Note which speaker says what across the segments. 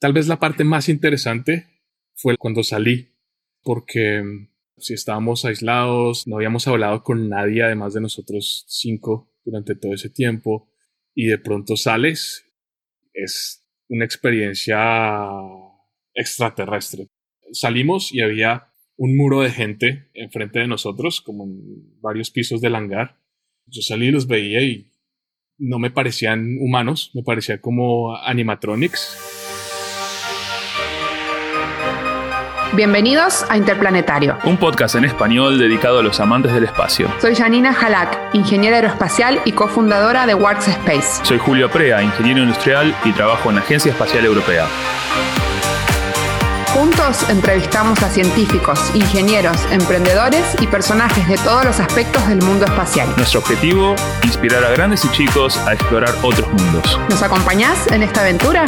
Speaker 1: Tal vez la parte más interesante fue cuando salí, porque mm, si estábamos aislados, no habíamos hablado con nadie además de nosotros cinco durante todo ese tiempo, y de pronto sales, es una experiencia extraterrestre. Salimos y había un muro de gente enfrente de nosotros, como en varios pisos del hangar. Yo salí y los veía y no me parecían humanos, me parecían como animatronics.
Speaker 2: Bienvenidos a Interplanetario,
Speaker 3: un podcast en español dedicado a los amantes del espacio.
Speaker 2: Soy Janina Halak, ingeniera aeroespacial y cofundadora de Works Space.
Speaker 3: Soy Julio Prea, ingeniero industrial y trabajo en la Agencia Espacial Europea.
Speaker 2: Juntos entrevistamos a científicos, ingenieros, emprendedores y personajes de todos los aspectos del mundo espacial.
Speaker 3: Nuestro objetivo, inspirar a grandes y chicos a explorar otros mundos.
Speaker 2: ¿Nos acompañás en esta aventura?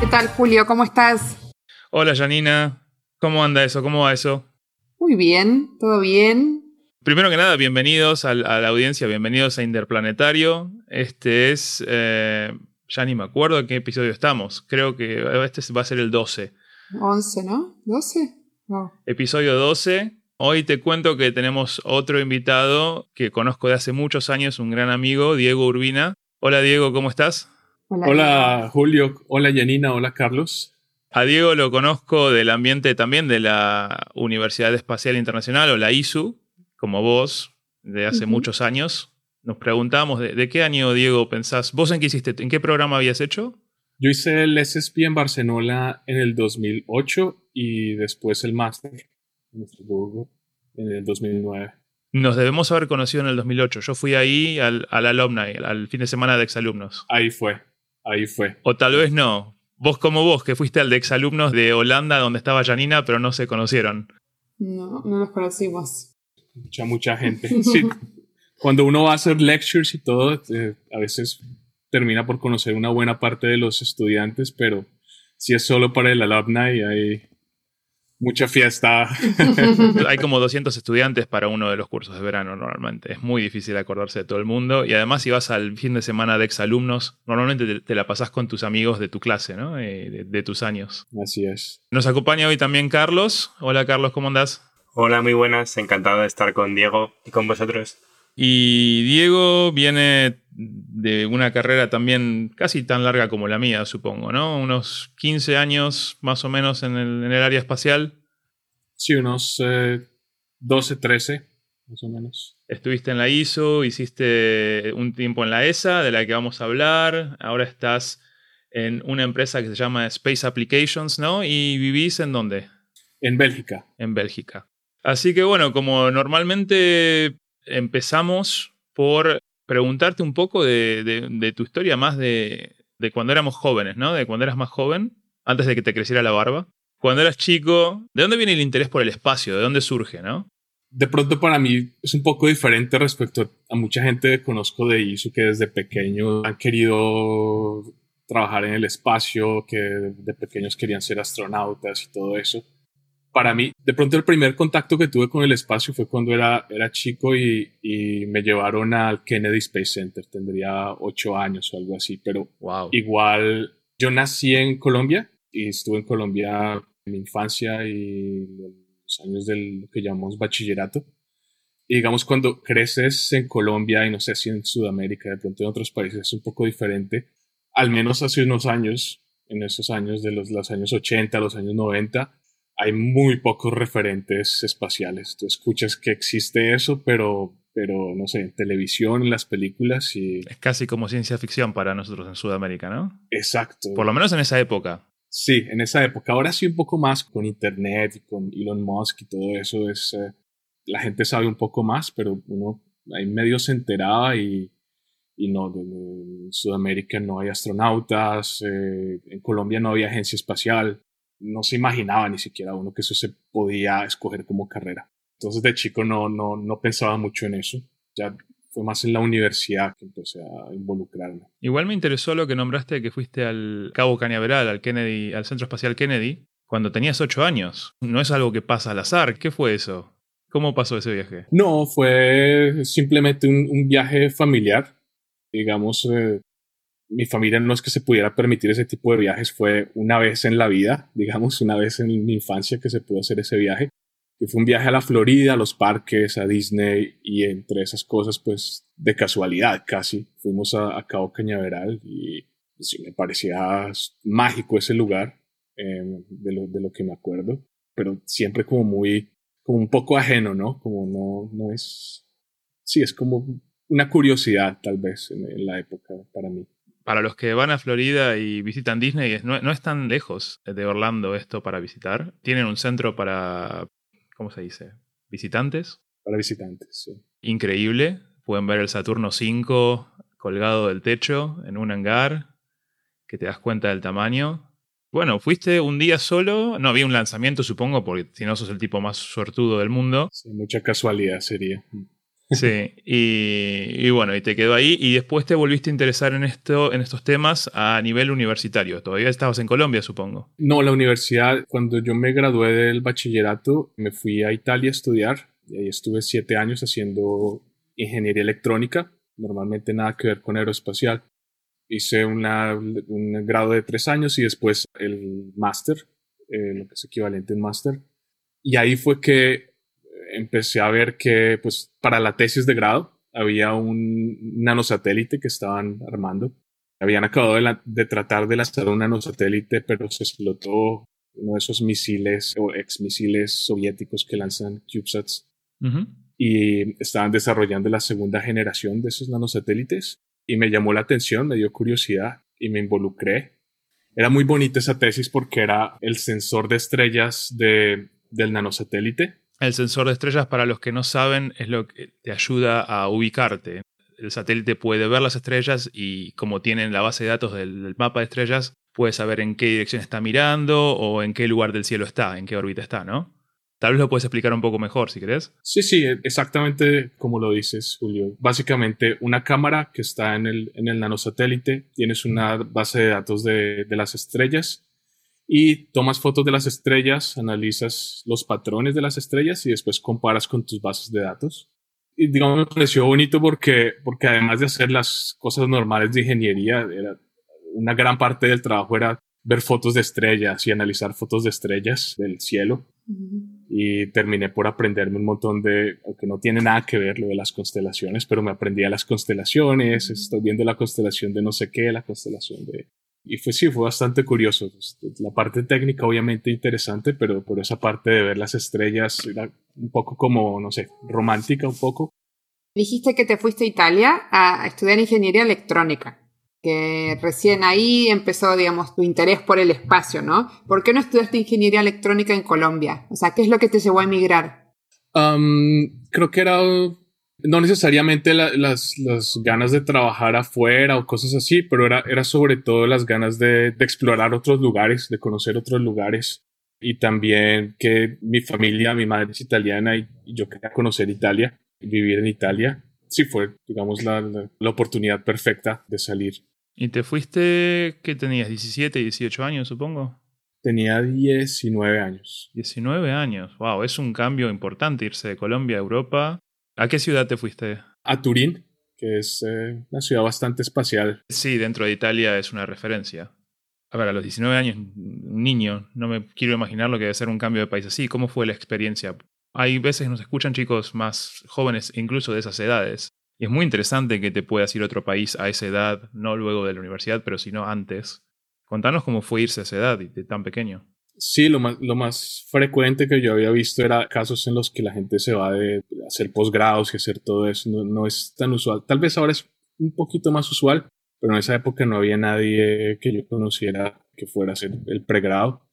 Speaker 2: ¿Qué tal, Julio? ¿Cómo estás?
Speaker 3: Hola, Janina. ¿Cómo anda eso? ¿Cómo va eso?
Speaker 2: Muy bien, todo bien.
Speaker 3: Primero que nada, bienvenidos a, la audiencia, bienvenidos a Interplanetario. Este es, eh, ya ni me acuerdo en qué episodio estamos. Creo que este va a ser el 12.
Speaker 2: 11, ¿no? ¿12?
Speaker 3: Episodio 12. Hoy te cuento que tenemos otro invitado que conozco de hace muchos años, un gran amigo, Diego Urbina. Hola Diego, ¿cómo estás?
Speaker 1: Hola, Julio, hola Janina, hola Carlos.
Speaker 3: A Diego lo conozco del ambiente también de la Universidad Espacial Internacional o la ISU, como vos, de hace muchos años. Nos preguntamos, ¿de, qué año, Diego, pensás? ¿Vos en qué hiciste? ¿En qué programa habías hecho?
Speaker 1: Yo hice el SSP en Barcelona en el 2008 y después el máster en Estrasburgo en el 2009.
Speaker 3: Nos debemos haber conocido en el 2008. Yo fui ahí al, al alumni, al fin de semana de exalumnos.
Speaker 1: Ahí fue. Ahí fue.
Speaker 3: O tal vez no. Vos como vos, que fuiste al de exalumnos de Holanda donde estaba Janina, pero no se conocieron.
Speaker 2: No, no nos conocimos.
Speaker 1: Mucha, mucha gente. Sí. Cuando uno va a hacer lectures y todo, eh, a veces termina por conocer una buena parte de los estudiantes, pero si es solo para el alumni, hay, mucha fiesta.
Speaker 3: Hay como 200 estudiantes para uno de los cursos de verano normalmente. Es muy difícil acordarse de todo el mundo. Y además, si vas al fin de semana de exalumnos, normalmente te, la pasás con tus amigos de tu clase, ¿no? Eh, de, tus años.
Speaker 1: Así es.
Speaker 3: Nos acompaña hoy también Carlos. Hola, Carlos, ¿cómo andás?
Speaker 4: Hola, muy buenas. Encantado de estar con Diego y con vosotros.
Speaker 3: Y Diego viene de una carrera también casi tan larga como la mía, supongo, ¿no? Unos 15 años más o menos en el, área espacial.
Speaker 1: Sí, unos 12, eh, 13, más o menos.
Speaker 3: Estuviste en la ISO, hiciste un tiempo en la ESA, de la que vamos a hablar. Ahora estás en una empresa que se llama Space Applications, ¿no? ¿Y vivís en dónde?
Speaker 1: En Bélgica.
Speaker 3: En Bélgica. Así que bueno, como normalmente empezamos por preguntarte un poco de, tu historia más de, cuando éramos jóvenes, ¿no? De cuando eras más joven, antes de que te creciera la barba. Cuando eras chico, ¿de dónde viene el interés por el espacio? ¿De dónde surge, no?
Speaker 1: De pronto para mí es un poco diferente respecto a mucha gente que conozco de ISU que desde pequeño han querido trabajar en el espacio, que de pequeños querían ser astronautas y todo eso para mí, de pronto el primer contacto que tuve con el espacio fue cuando era, era chico y, me llevaron al Kennedy Space Center. Tendría ocho años o algo así, pero igual yo nací en Colombia y estuve en Colombia en mi infancia y los años del que llamamos bachillerato. Y digamos, cuando creces en Colombia y no sé si en Sudamérica, de pronto en otros países es un poco diferente, al menos hace unos años, en esos años de los, los años 80, los años 90, hay muy pocos referentes espaciales. Tú escuchas que existe eso, pero, pero no sé, en televisión, en las películas y...
Speaker 3: Es casi como ciencia ficción para nosotros en Sudamérica, ¿no?
Speaker 1: Exacto.
Speaker 3: Por lo menos en esa época.
Speaker 1: Sí, en esa época. Ahora sí un poco más con Internet y con Elon Musk y todo eso es... Eh, la gente sabe un poco más, pero uno ahí medio se enteraba y, y no, en Sudamérica no hay astronautas, eh, en Colombia no había agencia espacial, no se imaginaba ni siquiera uno que eso se podía escoger como carrera. Entonces de chico no, no, no pensaba mucho en eso. Ya fue más en la universidad que empecé a involucrarme.
Speaker 3: Igual me interesó lo que nombraste que fuiste al Cabo Cañaveral, al Kennedy, al Centro Espacial Kennedy, cuando tenías ocho años. No es algo que pasa al azar. ¿Qué fue eso? ¿Cómo pasó ese viaje?
Speaker 1: No, fue simplemente un, viaje familiar. Digamos, eh, mi familia no es que se pudiera permitir ese tipo de viajes, fue una vez en la vida, digamos, una vez en mi infancia que se pudo hacer ese viaje. Que fue un viaje a la Florida, a los parques, a Disney y entre esas cosas, pues de casualidad casi, fuimos a, Cabo Cañaveral y sí, me parecía mágico ese lugar, em, de, lo, de lo que me acuerdo, pero siempre como muy, como un poco ajeno, ¿no? Como no, no es, sí, es como una curiosidad tal vez en la época para mí
Speaker 3: para los que van a Florida y visitan Disney, no, no, es tan lejos de Orlando esto para visitar. Tienen un centro para, ¿cómo se dice? Visitantes.
Speaker 1: Para visitantes, sí.
Speaker 3: Increíble. Pueden ver el Saturno 5 colgado del techo en un hangar, que te das cuenta del tamaño. Bueno, fuiste un día solo, no había un lanzamiento supongo, porque si no sos el tipo más suertudo del mundo.
Speaker 1: Sí, mucha casualidad sería.
Speaker 3: Sí, y, bueno, y te quedó ahí y después te volviste a interesar en, esto, en estos temas a nivel universitario. Todavía estabas en Colombia, supongo.
Speaker 1: No, la universidad, cuando yo me gradué del bachillerato, me fui a Italia a estudiar y ahí estuve siete años haciendo ingeniería electrónica, normalmente nada que ver con aeroespacial. Hice una, un grado de tres años y después el máster, eh, lo que es equivalente en máster. Y ahí fue que empecé a ver que, pues, para la tesis de grado había un nanosatélite que estaban armando. Habían acabado de, tratar de lanzar un nanosatélite, pero se explotó uno de esos misiles o ex misiles soviéticos que lanzan CubeSats. Y estaban desarrollando la segunda generación de esos nanosatélites. Y me llamó la atención, me dio curiosidad y me involucré. Era muy bonita esa tesis porque era el sensor de estrellas de, del nanosatélite
Speaker 3: el sensor de estrellas, para los que no saben, es lo que te ayuda a ubicarte. El satélite puede ver las estrellas y como tienen la base de datos del, mapa de estrellas, puede saber en qué dirección está mirando o en qué lugar del cielo está, en qué órbita está, ¿no? Tal vez lo puedes explicar un poco mejor, si querés.
Speaker 1: Sí, sí, exactamente como lo dices, Julio. Básicamente, una cámara que está en el, en el nanosatélite, tienes una base de datos de, de las estrellas y tomas fotos de las estrellas, analizas los patrones de las estrellas y después comparas con tus bases de datos. Y digamos, me pareció bonito porque, porque además de hacer las cosas normales de ingeniería, era, una gran parte del trabajo era ver fotos de estrellas y analizar fotos de estrellas del cielo. Y terminé por aprenderme un montón de, aunque no tiene nada que ver lo de las constelaciones, pero me aprendí a las constelaciones, estoy viendo la constelación de no sé qué, la constelación de y fue sí, fue bastante curioso. Pues, la parte técnica obviamente interesante, pero por esa parte de ver las estrellas era un poco como, no sé, romántica un poco.
Speaker 2: Dijiste que te fuiste a Italia a estudiar ingeniería electrónica, que recién ahí empezó, digamos, tu interés por el espacio, ¿no? ¿Por qué no estudiaste ingeniería electrónica en Colombia? O sea, ¿qué es lo que te llevó a emigrar?
Speaker 1: creo que era no necesariamente las, ganas de trabajar afuera o cosas así, pero era, era sobre todo las ganas de, explorar otros lugares, de conocer otros lugares y también que mi familia, mi madre es italiana y, yo quería conocer Italia, vivir en Italia. Sí fue, digamos, la, la, oportunidad perfecta de salir.
Speaker 3: ¿Y te fuiste, qué tenías, 17, 18 años, supongo?
Speaker 1: Tenía 19 años.
Speaker 3: 19 años, wow, es un cambio importante irse de Colombia a Europa ¿A qué ciudad te fuiste?
Speaker 1: A Turín, que es eh, una ciudad bastante espacial.
Speaker 3: Sí, dentro de Italia es una referencia. A ver, a los 19 años, un niño, no me quiero imaginar lo que debe ser un cambio de país así. ¿Cómo fue la experiencia? Hay veces que nos escuchan chicos más jóvenes, incluso de esas edades. Y es muy interesante que te puedas ir a otro país a esa edad, no luego de la universidad, pero sino antes. Contanos cómo fue irse a esa edad de tan pequeño.
Speaker 1: Sí, lo más, frecuente que yo había visto era casos en los que la gente se va de hacer posgrados y hacer todo eso. No, es tan usual. Tal vez ahora es un poquito más usual, pero en esa época no había nadie que yo conociera que fuera a hacer el pregrado.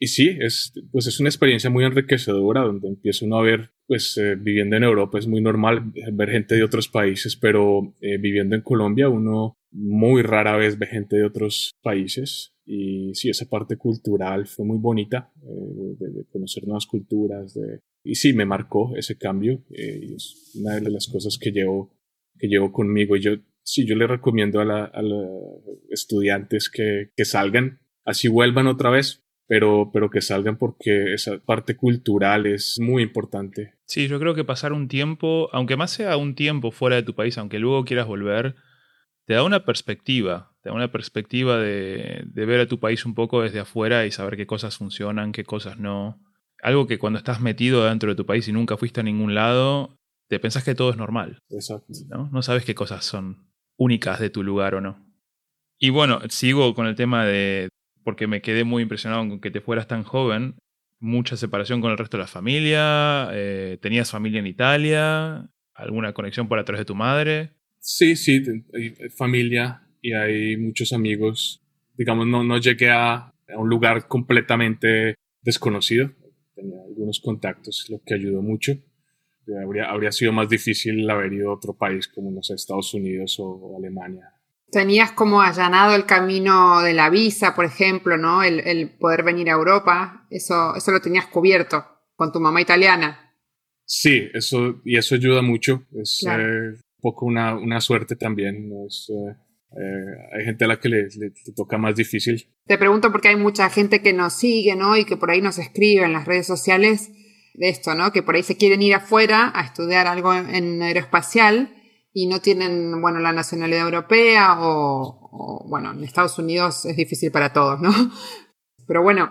Speaker 1: Y sí, es, pues es una experiencia muy enriquecedora donde empieza uno a ver, pues eh, viviendo en Europa es muy normal ver gente de otros países, pero eh, viviendo en Colombia uno muy rara vez ve gente de otros países y sí, esa parte cultural fue muy bonita, eh, de, conocer nuevas culturas. De, y sí, me marcó ese cambio. Eh, es una de las cosas que llevo, que llevo conmigo. Y yo, sí, yo le recomiendo a, a los estudiantes que, que salgan, así vuelvan otra vez, pero, pero que salgan porque esa parte cultural es muy importante.
Speaker 3: Sí, yo creo que pasar un tiempo, aunque más sea un tiempo fuera de tu país, aunque luego quieras volver, te da una perspectiva, te da una perspectiva de, de ver a tu país un poco desde afuera y saber qué cosas funcionan, qué cosas no. Algo que cuando estás metido dentro de tu país y nunca fuiste a ningún lado, te pensás que todo es normal.
Speaker 1: Exacto.
Speaker 3: ¿no? no sabes qué cosas son únicas de tu lugar o no. Y bueno, sigo con el tema de, porque me quedé muy impresionado con que te fueras tan joven, mucha separación con el resto de la familia, eh, tenías familia en Italia, alguna conexión por atrás de tu madre.
Speaker 1: Sí, sí, hay familia y hay muchos amigos. Digamos, no, no llegué a, a un lugar completamente desconocido. Tenía algunos contactos, lo que ayudó mucho. Habría, habría sido más difícil haber ido a otro país como, no sé, Estados Unidos o Alemania.
Speaker 2: Tenías como allanado el camino de la visa, por ejemplo, ¿no? El, el, poder venir a Europa. Eso, eso lo tenías cubierto con tu mamá italiana.
Speaker 1: Sí, eso, y eso ayuda mucho. Es claro. eh, poco una, una suerte también. ¿no? Es, eh, eh, hay gente a la que le, toca más difícil.
Speaker 2: Te pregunto porque hay mucha gente que nos sigue, ¿no? Y que por ahí nos escribe en las redes sociales de esto, ¿no? Que por ahí se quieren ir afuera a estudiar algo en aeroespacial y no tienen, bueno, la nacionalidad europea o, bueno, en Estados Unidos es difícil para todos, ¿no? Pero bueno,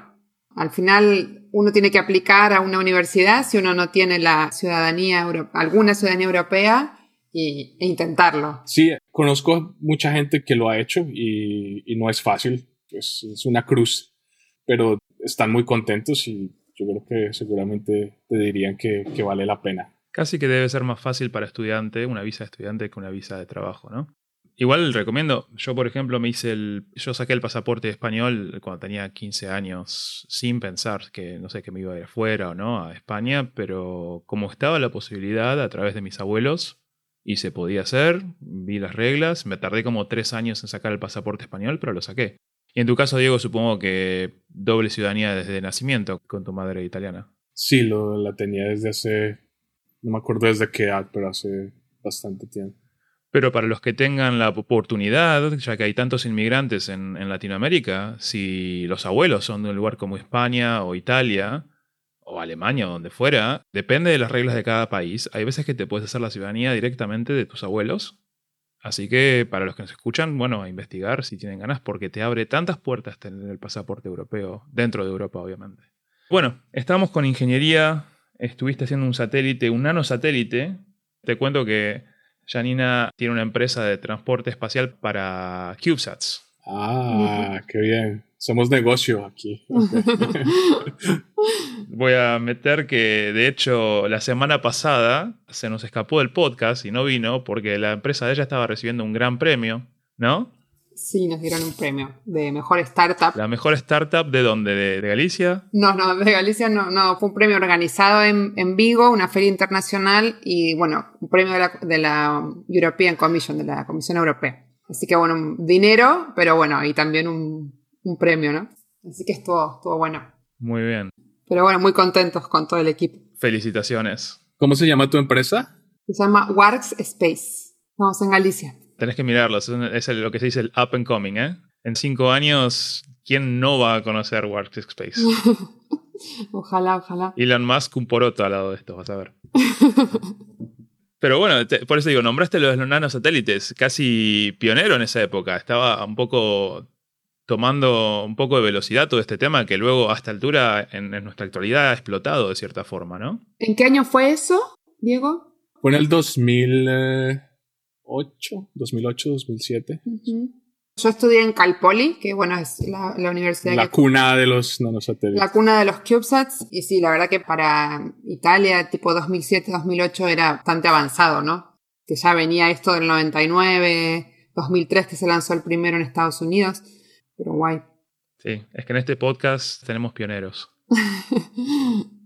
Speaker 2: al final uno tiene que aplicar a una universidad si uno no tiene la ciudadanía, alguna ciudadanía europea y, e intentarlo.
Speaker 1: Sí, conozco mucha gente que lo ha hecho y, y no es fácil, es, es una cruz, pero están muy contentos y yo creo que seguramente te dirían que, que vale la pena.
Speaker 3: Casi que debe ser más fácil para estudiante, una visa de estudiante que una visa de trabajo, ¿no? Igual recomiendo, yo por ejemplo me hice el, yo saqué el pasaporte español cuando tenía 15 años sin pensar que, no sé, que me iba a ir afuera o no, a España, pero como estaba la posibilidad a través de mis abuelos y se podía hacer, vi las reglas, me tardé como tres años en sacar el pasaporte español, pero lo saqué. Y en tu caso, Diego, supongo que doble ciudadanía desde nacimiento con tu madre italiana.
Speaker 1: Sí, lo, la tenía desde hace no me acuerdo desde qué edad, pero hace bastante tiempo.
Speaker 3: Pero para los que tengan la oportunidad, ya que hay tantos inmigrantes en, en, Latinoamérica, si los abuelos son de un lugar como España o Italia o Alemania o donde fuera, depende de las reglas de cada país. Hay veces que te puedes hacer la ciudadanía directamente de tus abuelos. Así que para los que nos escuchan, bueno, a investigar si tienen ganas, porque te abre tantas puertas tener el pasaporte europeo, dentro de Europa, obviamente. Bueno, estamos con ingeniería estuviste haciendo un satélite, un nanosatélite. Te cuento que Janina tiene una empresa de transporte espacial para CubeSats.
Speaker 1: Ah, qué bien. Somos negocio aquí.
Speaker 3: Voy a meter que, de hecho, la semana pasada se nos escapó del podcast y no vino porque la empresa de ella estaba recibiendo un gran premio, ¿no?
Speaker 2: Sí, nos dieron un premio de mejor startup.
Speaker 3: ¿La mejor startup de dónde? ¿De, de Galicia?
Speaker 2: No, no, de Galicia no, no. Fue un premio organizado en, en Vigo, una feria internacional y, bueno, un premio de la, de la European Commission, de la Comisión Europea. Así que, bueno, dinero, pero bueno, y también un, un premio, ¿no? Así que estuvo, estuvo bueno.
Speaker 3: Muy bien.
Speaker 2: Pero bueno, muy contentos con todo el equipo.
Speaker 3: Felicitaciones.
Speaker 1: ¿Cómo se llama tu empresa?
Speaker 2: Se llama Works Space. Estamos en Galicia.
Speaker 3: Tenés que mirarlo, es lo que se dice el up and coming, ¿eh? En cinco años, ¿quién no va a conocer Workspace?
Speaker 2: ojalá, ojalá.
Speaker 3: Elon Musk un poroto al lado de esto, vas a ver. Pero bueno, te, por eso digo, nombraste los, los nanosatélites, casi pionero en esa época. Estaba un poco tomando un poco de velocidad todo este tema que luego a esta altura en, en nuestra actualidad ha explotado de cierta forma, ¿no?
Speaker 2: ¿En qué año fue eso, Diego?
Speaker 1: Fue en el 2000... Eh... 2008, 2008, 2007.
Speaker 2: Uh -huh. Yo estudié en Cal Poly, que bueno, es la, la universidad.
Speaker 1: La
Speaker 2: que,
Speaker 1: cuna de los nanosatélites.
Speaker 2: La cuna de los CubeSats. Y sí, la verdad que para Italia, tipo 2007, 2008, era bastante avanzado, ¿no? Que ya venía esto del 99, 2003, que se lanzó el primero en Estados Unidos. Pero guay.
Speaker 3: Sí, es que en este podcast tenemos pioneros.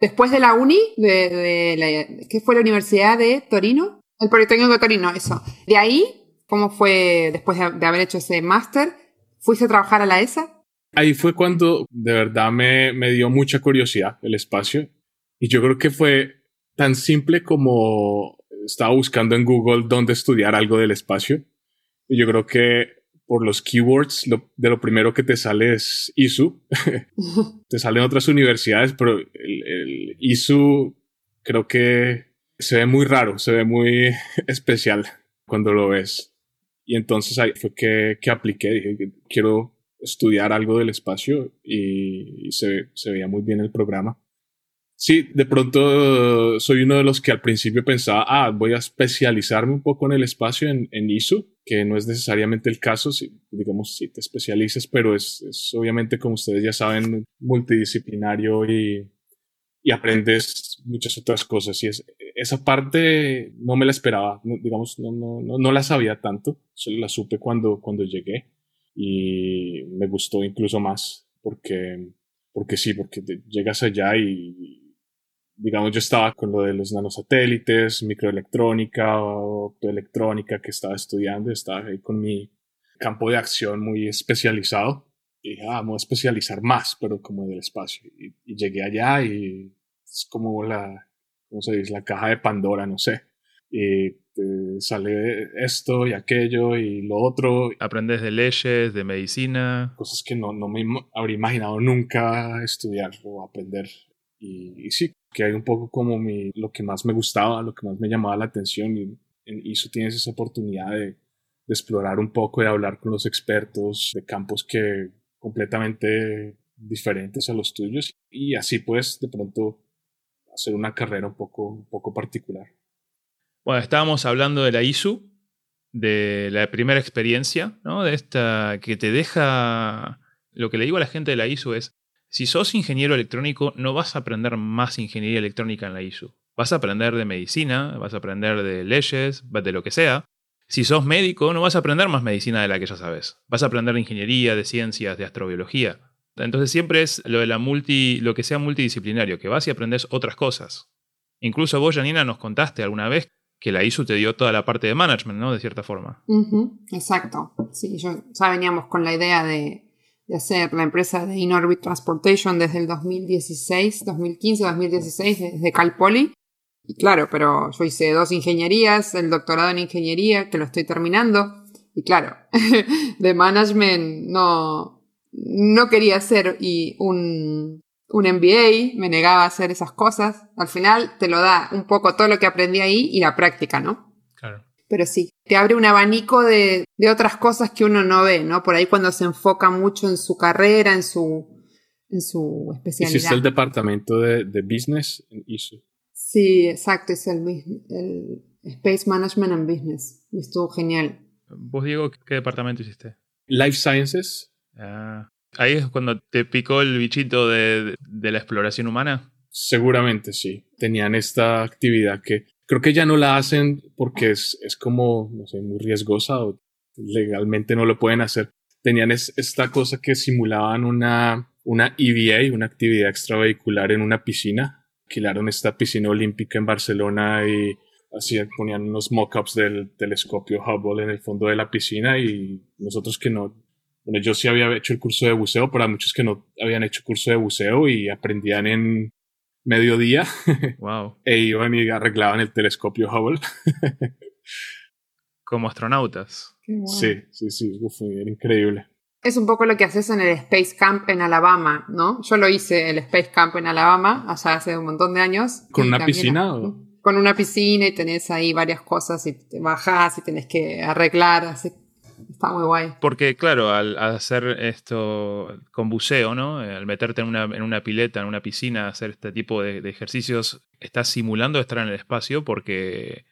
Speaker 2: Después de la uni, de, de la, ¿qué fue la Universidad de Torino? El Politécnico de Torino, eso. De ahí, ¿cómo fue después de, de haber hecho ese máster? ¿Fuiste a trabajar a la ESA?
Speaker 1: Ahí fue cuando de verdad me, me dio mucha curiosidad el espacio. Y yo creo que fue tan simple como estaba buscando en Google dónde estudiar algo del espacio. Y yo creo que por los keywords, lo, de lo primero que te sale es ISU. te salen otras universidades, pero el, el ISU creo que se ve muy raro, se ve muy especial cuando lo ves. Y entonces ahí fue que, que apliqué, dije, quiero estudiar algo del espacio y, se, se veía muy bien el programa. Sí, de pronto soy uno de los que al principio pensaba, ah, voy a especializarme un poco en el espacio en, en ISO, que no es necesariamente el caso, si, digamos, si te especializas, pero es, es, obviamente, como ustedes ya saben, multidisciplinario y, y aprendes muchas otras cosas. Y es, esa parte no me la esperaba, digamos, no, no, no, no la sabía tanto, solo la supe cuando, cuando llegué y me gustó incluso más porque, porque sí, porque llegas allá y digamos, yo estaba con lo de los nanosatélites, microelectrónica, optoelectrónica que estaba estudiando, estaba ahí con mi campo de acción muy especializado. Y dije, ah, vamos a especializar más, pero como del espacio. Y, llegué allá y es como la, ¿cómo se dice? La caja de Pandora, no sé. Y sale esto y aquello y lo otro.
Speaker 3: Aprendes de leyes, de medicina.
Speaker 1: Cosas que no, no me habría imaginado nunca estudiar o aprender. Y, y sí, que hay un poco como mi, lo que más me gustaba, lo que más me llamaba la atención y en ISO tienes esa oportunidad de, de explorar un poco, de hablar con los expertos de campos que completamente diferentes a los tuyos y así pues de pronto hacer una carrera un poco, un poco particular.
Speaker 3: Bueno, estábamos hablando de la ISU, de la primera experiencia, ¿no? De esta que te deja... Lo que le digo a la gente de la ISU es, si sos ingeniero electrónico, no vas a aprender más ingeniería electrónica en la ISU. Vas a aprender de medicina, vas a aprender de leyes, de lo que sea. Si sos médico, no vas a aprender más medicina de la que ya sabes. Vas a aprender de ingeniería, de ciencias, de astrobiología. Entonces siempre es lo de la multi, lo que sea multidisciplinario, que vas y aprendes otras cosas. Incluso vos, Janina, nos contaste alguna vez que la ISU te dio toda la parte de management, ¿no? De cierta forma.
Speaker 2: Exacto. Sí, yo, ya veníamos con la idea de de hacer la empresa de InOrbit Transportation desde el 2016, 2015, 2016, desde Cal Poly. Y claro, pero yo hice dos ingenierías, el doctorado en ingeniería, que lo estoy terminando. Y claro, de management no, no quería hacer y un, un MBA, me negaba a hacer esas cosas. Al final te lo da un poco todo lo que aprendí ahí y la práctica, ¿no?
Speaker 3: Claro
Speaker 2: pero sí, te abre un abanico de, de, otras cosas que uno no ve, ¿no? Por ahí cuando se enfoca mucho en su carrera, en su, en su especialidad.
Speaker 1: Hiciste el departamento de, de business en ISO.
Speaker 2: Sí, exacto, es el, el Space Management and Business. Y estuvo genial.
Speaker 3: ¿Vos, Diego, qué departamento hiciste?
Speaker 1: Life Sciences.
Speaker 3: Ah, ahí es cuando te picó el bichito de, de la exploración humana.
Speaker 1: Seguramente sí. Tenían esta actividad que Creo que ya no la hacen porque es, es como, no sé, muy riesgosa o legalmente no lo pueden hacer. Tenían esta cosa que simulaban una, una EVA, una actividad extravehicular en una piscina. Alquilaron esta piscina olímpica en Barcelona y así ponían unos mock-ups del telescopio Hubble en el fondo de la piscina y nosotros que no, bueno, yo sí había hecho el curso de buceo, pero hay muchos que no habían hecho curso de buceo y aprendían en mediodía.
Speaker 3: Wow.
Speaker 1: e iban y arreglaban el telescopio Hubble.
Speaker 3: Como astronautas.
Speaker 1: Sí, sí, sí, fue increíble.
Speaker 2: Es un poco lo que haces en el Space Camp en Alabama, ¿no? Yo lo hice, el Space Camp en Alabama, allá hace un montón de años.
Speaker 1: ¿Con una piscina? O?
Speaker 2: Con una piscina y tenés ahí varias cosas y te bajás y tenés que arreglar, así Está muy guay.
Speaker 3: Porque, claro, al, hacer esto con buceo, ¿no? Al meterte en una, en una pileta, en una piscina, hacer este tipo de, ejercicios, estás simulando estar en el espacio porque,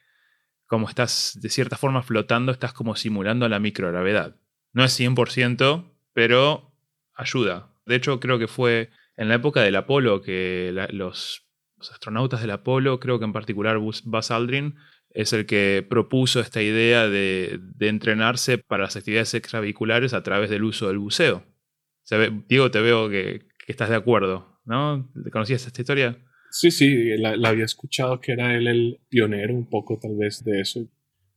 Speaker 3: como estás de cierta forma flotando, estás como simulando la microgravedad. No es 100%, pero ayuda. De hecho, creo que fue en la época del Apolo que los, los, astronautas del Apolo, creo que en particular Buzz Aldrin, es el que propuso esta idea de, entrenarse para las actividades extravehiculares a través del uso del buceo. Diego, te veo que, estás de acuerdo, ¿no? ¿Conocías esta historia?
Speaker 1: Sí, sí, la, había escuchado que era él el pionero un poco tal vez de eso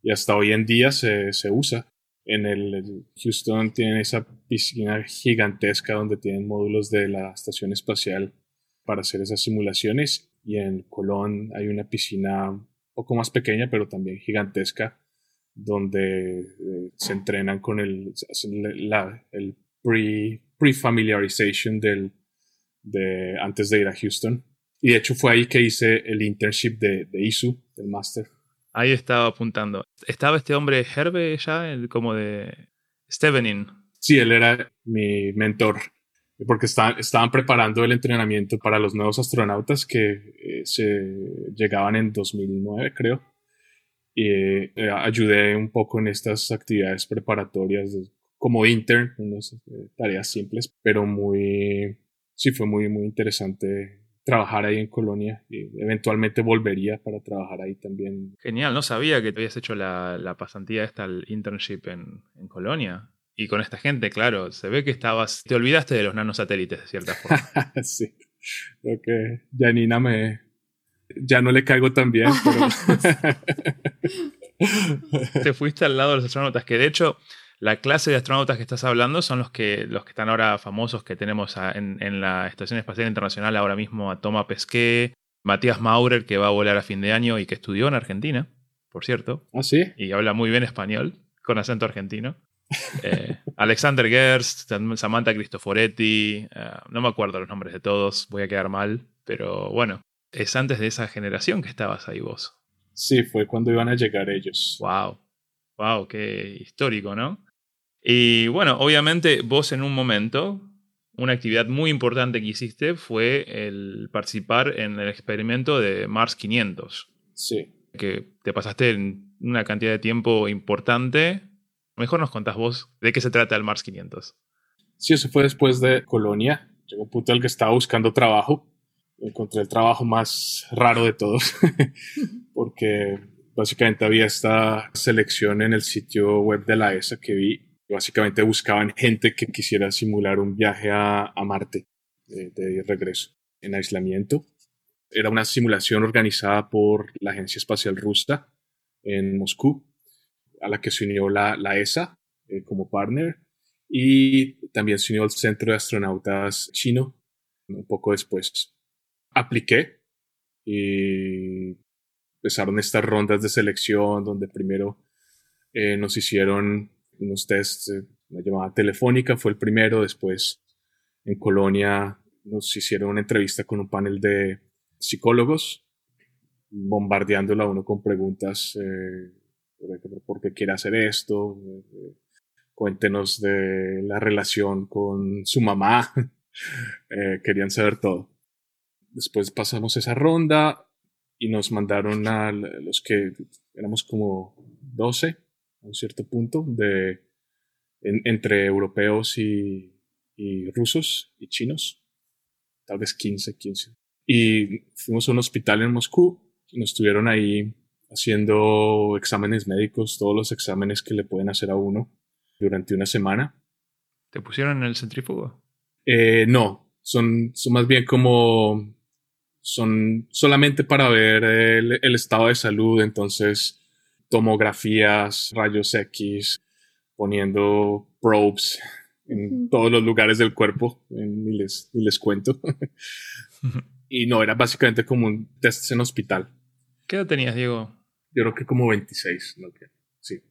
Speaker 1: y hasta hoy en día se, usa. En el Houston tienen esa piscina gigantesca donde tienen módulos de la estación espacial para hacer esas simulaciones y en Colón hay una piscina poco más pequeña, pero también gigantesca, donde eh, se entrenan con el, la, el pre, pre-familiarization del, de, antes de ir a Houston. Y de hecho fue ahí que hice el internship de, de ISU, del máster.
Speaker 3: Ahí estaba apuntando. ¿Estaba este hombre Herbe ya, el, como de Stevenin?
Speaker 1: Sí, él era mi mentor, porque estaban preparando el entrenamiento para los nuevos astronautas que eh, se llegaban en 2009, creo. Y eh, ayudé un poco en estas actividades preparatorias como intern, unas eh, tareas simples, pero muy, sí fue muy, muy interesante trabajar ahí en Colonia y eventualmente volvería para trabajar ahí también.
Speaker 3: Genial, no sabía que te habías hecho la, la pasantía esta, el internship en, en, Colonia. Y con esta gente, claro, se ve que estabas, te olvidaste de los nanosatélites de cierta forma.
Speaker 1: sí, creo que Janina me, ya no le caigo tan bien, pero...
Speaker 3: te fuiste al lado de los astronautas, que de hecho la clase de astronautas que estás hablando son los que, los que están ahora famosos que tenemos en, la Estación Espacial Internacional ahora mismo a Toma Pesqué, Matías Maurer, que va a volar a fin de año y que estudió en Argentina, por cierto.
Speaker 1: ¿Ah, sí?
Speaker 3: Y habla muy bien español, con acento argentino. Eh, Alexander Gerst, Samantha Cristoforetti, eh, no me acuerdo los nombres de todos, voy a quedar mal, pero bueno, es antes de esa generación que estabas ahí vos.
Speaker 1: Sí, fue cuando iban a llegar ellos.
Speaker 3: Wow, wow, qué histórico, ¿no? Y bueno, obviamente vos en un momento, una actividad muy importante que hiciste fue el participar en el experimento de Mars 500.
Speaker 1: Sí.
Speaker 3: Que te pasaste una cantidad de tiempo importante. Mejor nos contás vos de qué se trata el Mars 500.
Speaker 1: Sí, eso fue después de Colonia. Llegó un punto en el que estaba buscando trabajo. Encontré el trabajo más raro de todos. porque básicamente había esta selección en el sitio web de la ESA que vi Básicamente buscaban gente que quisiera simular un viaje a, Marte de, regreso en aislamiento. Era una simulación organizada por la Agencia Espacial Rusa en Moscú, a la que se unió la, ESA eh, como partner y también se unió el Centro de Astronautas chino un poco después. Apliqué y empezaron estas rondas de selección donde primero eh, nos hicieron unos tests, una llamada telefónica fue el primero, después en Colonia nos hicieron una entrevista con un panel de psicólogos, bombardeándola uno con preguntas, eh, por qué quiere hacer esto, eh, cuéntenos de la relación con su mamá, eh, querían saber todo. Después pasamos esa ronda y nos mandaron a los que éramos como 12 a un cierto punto de, entre europeos y, rusos y chinos, tal vez 15, 15. Y fuimos a un hospital en Moscú y nos estuvieron ahí haciendo exámenes médicos, todos los exámenes que le pueden hacer a uno durante una semana.
Speaker 3: ¿Te pusieron en el centrífugo?
Speaker 1: Eh, no, son, son más bien como son solamente para ver el, el, estado de salud, entonces tomografías, rayos X, poniendo probes en todos los lugares del cuerpo, ni les, les cuento. y no, era básicamente como un test en hospital.
Speaker 3: ¿Qué edad tenías, Diego?
Speaker 1: Yo creo que como 26, ¿no? Sí.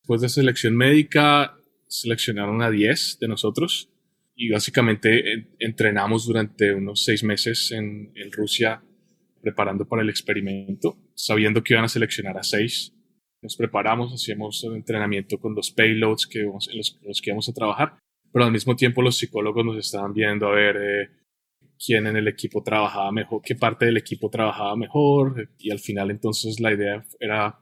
Speaker 1: Después de selección médica, seleccionaron a 10 de nosotros y básicamente entrenamos durante unos seis meses en, en Rusia preparando para el experimento, sabiendo que iban a seleccionar a 6 nos preparamos, hacíamos el entrenamiento con los payloads que, en, los, que íbamos a trabajar, pero al mismo tiempo los psicólogos nos estaban viendo a ver eh, quién en el equipo trabajaba mejor, qué parte del equipo trabajaba mejor, y al final entonces la idea era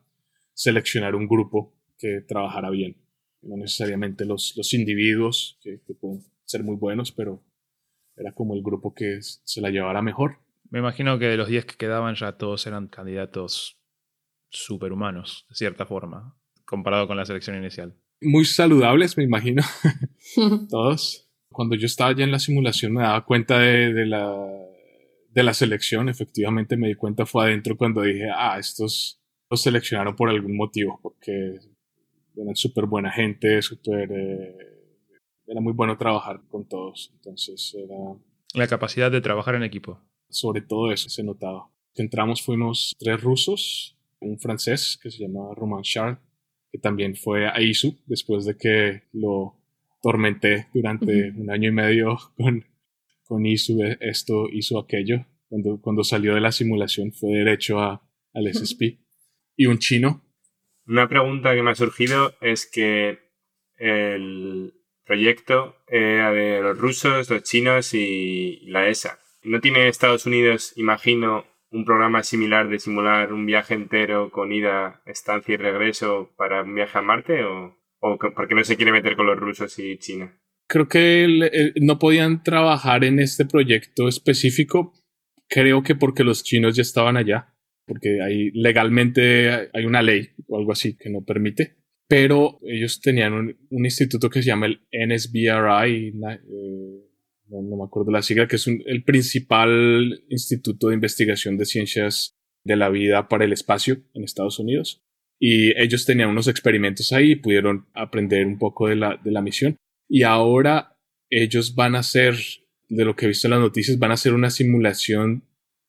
Speaker 1: seleccionar un grupo que trabajara bien, no necesariamente los, los individuos, que, que pueden ser muy buenos, pero era como el grupo que se la llevara mejor.
Speaker 3: Me imagino que de los 10 que quedaban ya todos eran candidatos superhumanos, de cierta forma, comparado con la selección inicial.
Speaker 1: Muy saludables, me imagino, todos. Cuando yo estaba ya en la simulación me daba cuenta de, la, de la selección, efectivamente me di cuenta fue adentro cuando dije, ah, estos los seleccionaron por algún motivo, porque eran súper buena gente, súper... Eh, era muy bueno trabajar con todos, entonces era...
Speaker 3: La capacidad de trabajar en equipo.
Speaker 1: Sobre todo eso se notaba. Entramos fuimos tres rusos, un francés que se llama Romain Charles, que también fue a ISU después de que lo tormenté durante un año y medio con, con ISU, esto, hizo aquello. Cuando, cuando salió de la simulación fue derecho a, al SSP. y un chino.
Speaker 4: Una pregunta que me ha surgido es que el proyecto era de los rusos, los chinos y la ESA. ¿No tiene Estados Unidos, imagino, un programa similar de simular un viaje entero con ida, estancia y regreso para un viaje a Marte? ¿O, o porque no se quiere meter con los rusos y China?
Speaker 1: Creo que no podían trabajar en este proyecto específico. Creo que porque los chinos ya estaban allá, porque ahí legalmente hay una ley o algo así que no permite. Pero ellos tenían un, instituto que se llama el NSBRI, eh, no, me acuerdo la sigla, que es el principal instituto de investigación de ciencias de la vida para el espacio en Estados Unidos. Y ellos tenían unos experimentos ahí y pudieron aprender un poco de la, de la misión. Y ahora ellos van a hacer, de lo que he visto en las noticias, van a hacer una simulación,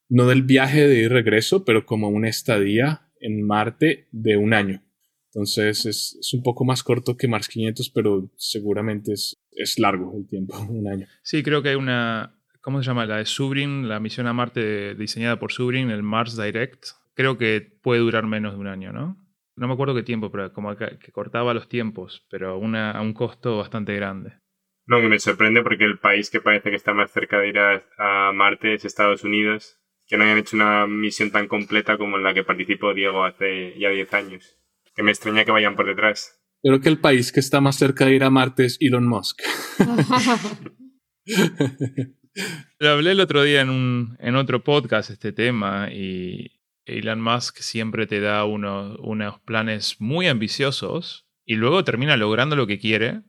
Speaker 1: no del viaje de ir regreso, pero como una estadía en Marte de un año. Entonces es, es, un poco más corto que Mars 500, pero seguramente es, es, largo el tiempo, un año.
Speaker 3: Sí, creo que hay una, ¿cómo se llama? La de Subrin, la misión a Marte diseñada por Subrin, el Mars Direct. Creo que puede durar menos de un año, ¿no? No me acuerdo qué tiempo, pero como que, cortaba los tiempos, pero una, a un costo bastante grande.
Speaker 4: No, que me sorprende porque el país que parece que está más cerca de ir a, a Marte es Estados Unidos, que no hayan hecho una misión tan completa como en la que participó Diego hace ya 10 años que me extraña que vayan por detrás.
Speaker 1: Creo que el país que está más cerca de ir a Marte es Elon Musk.
Speaker 3: Lo hablé el otro día en, un, en otro podcast este tema y Elon Musk siempre te da unos, unos planes muy ambiciosos y luego termina logrando lo que quiere,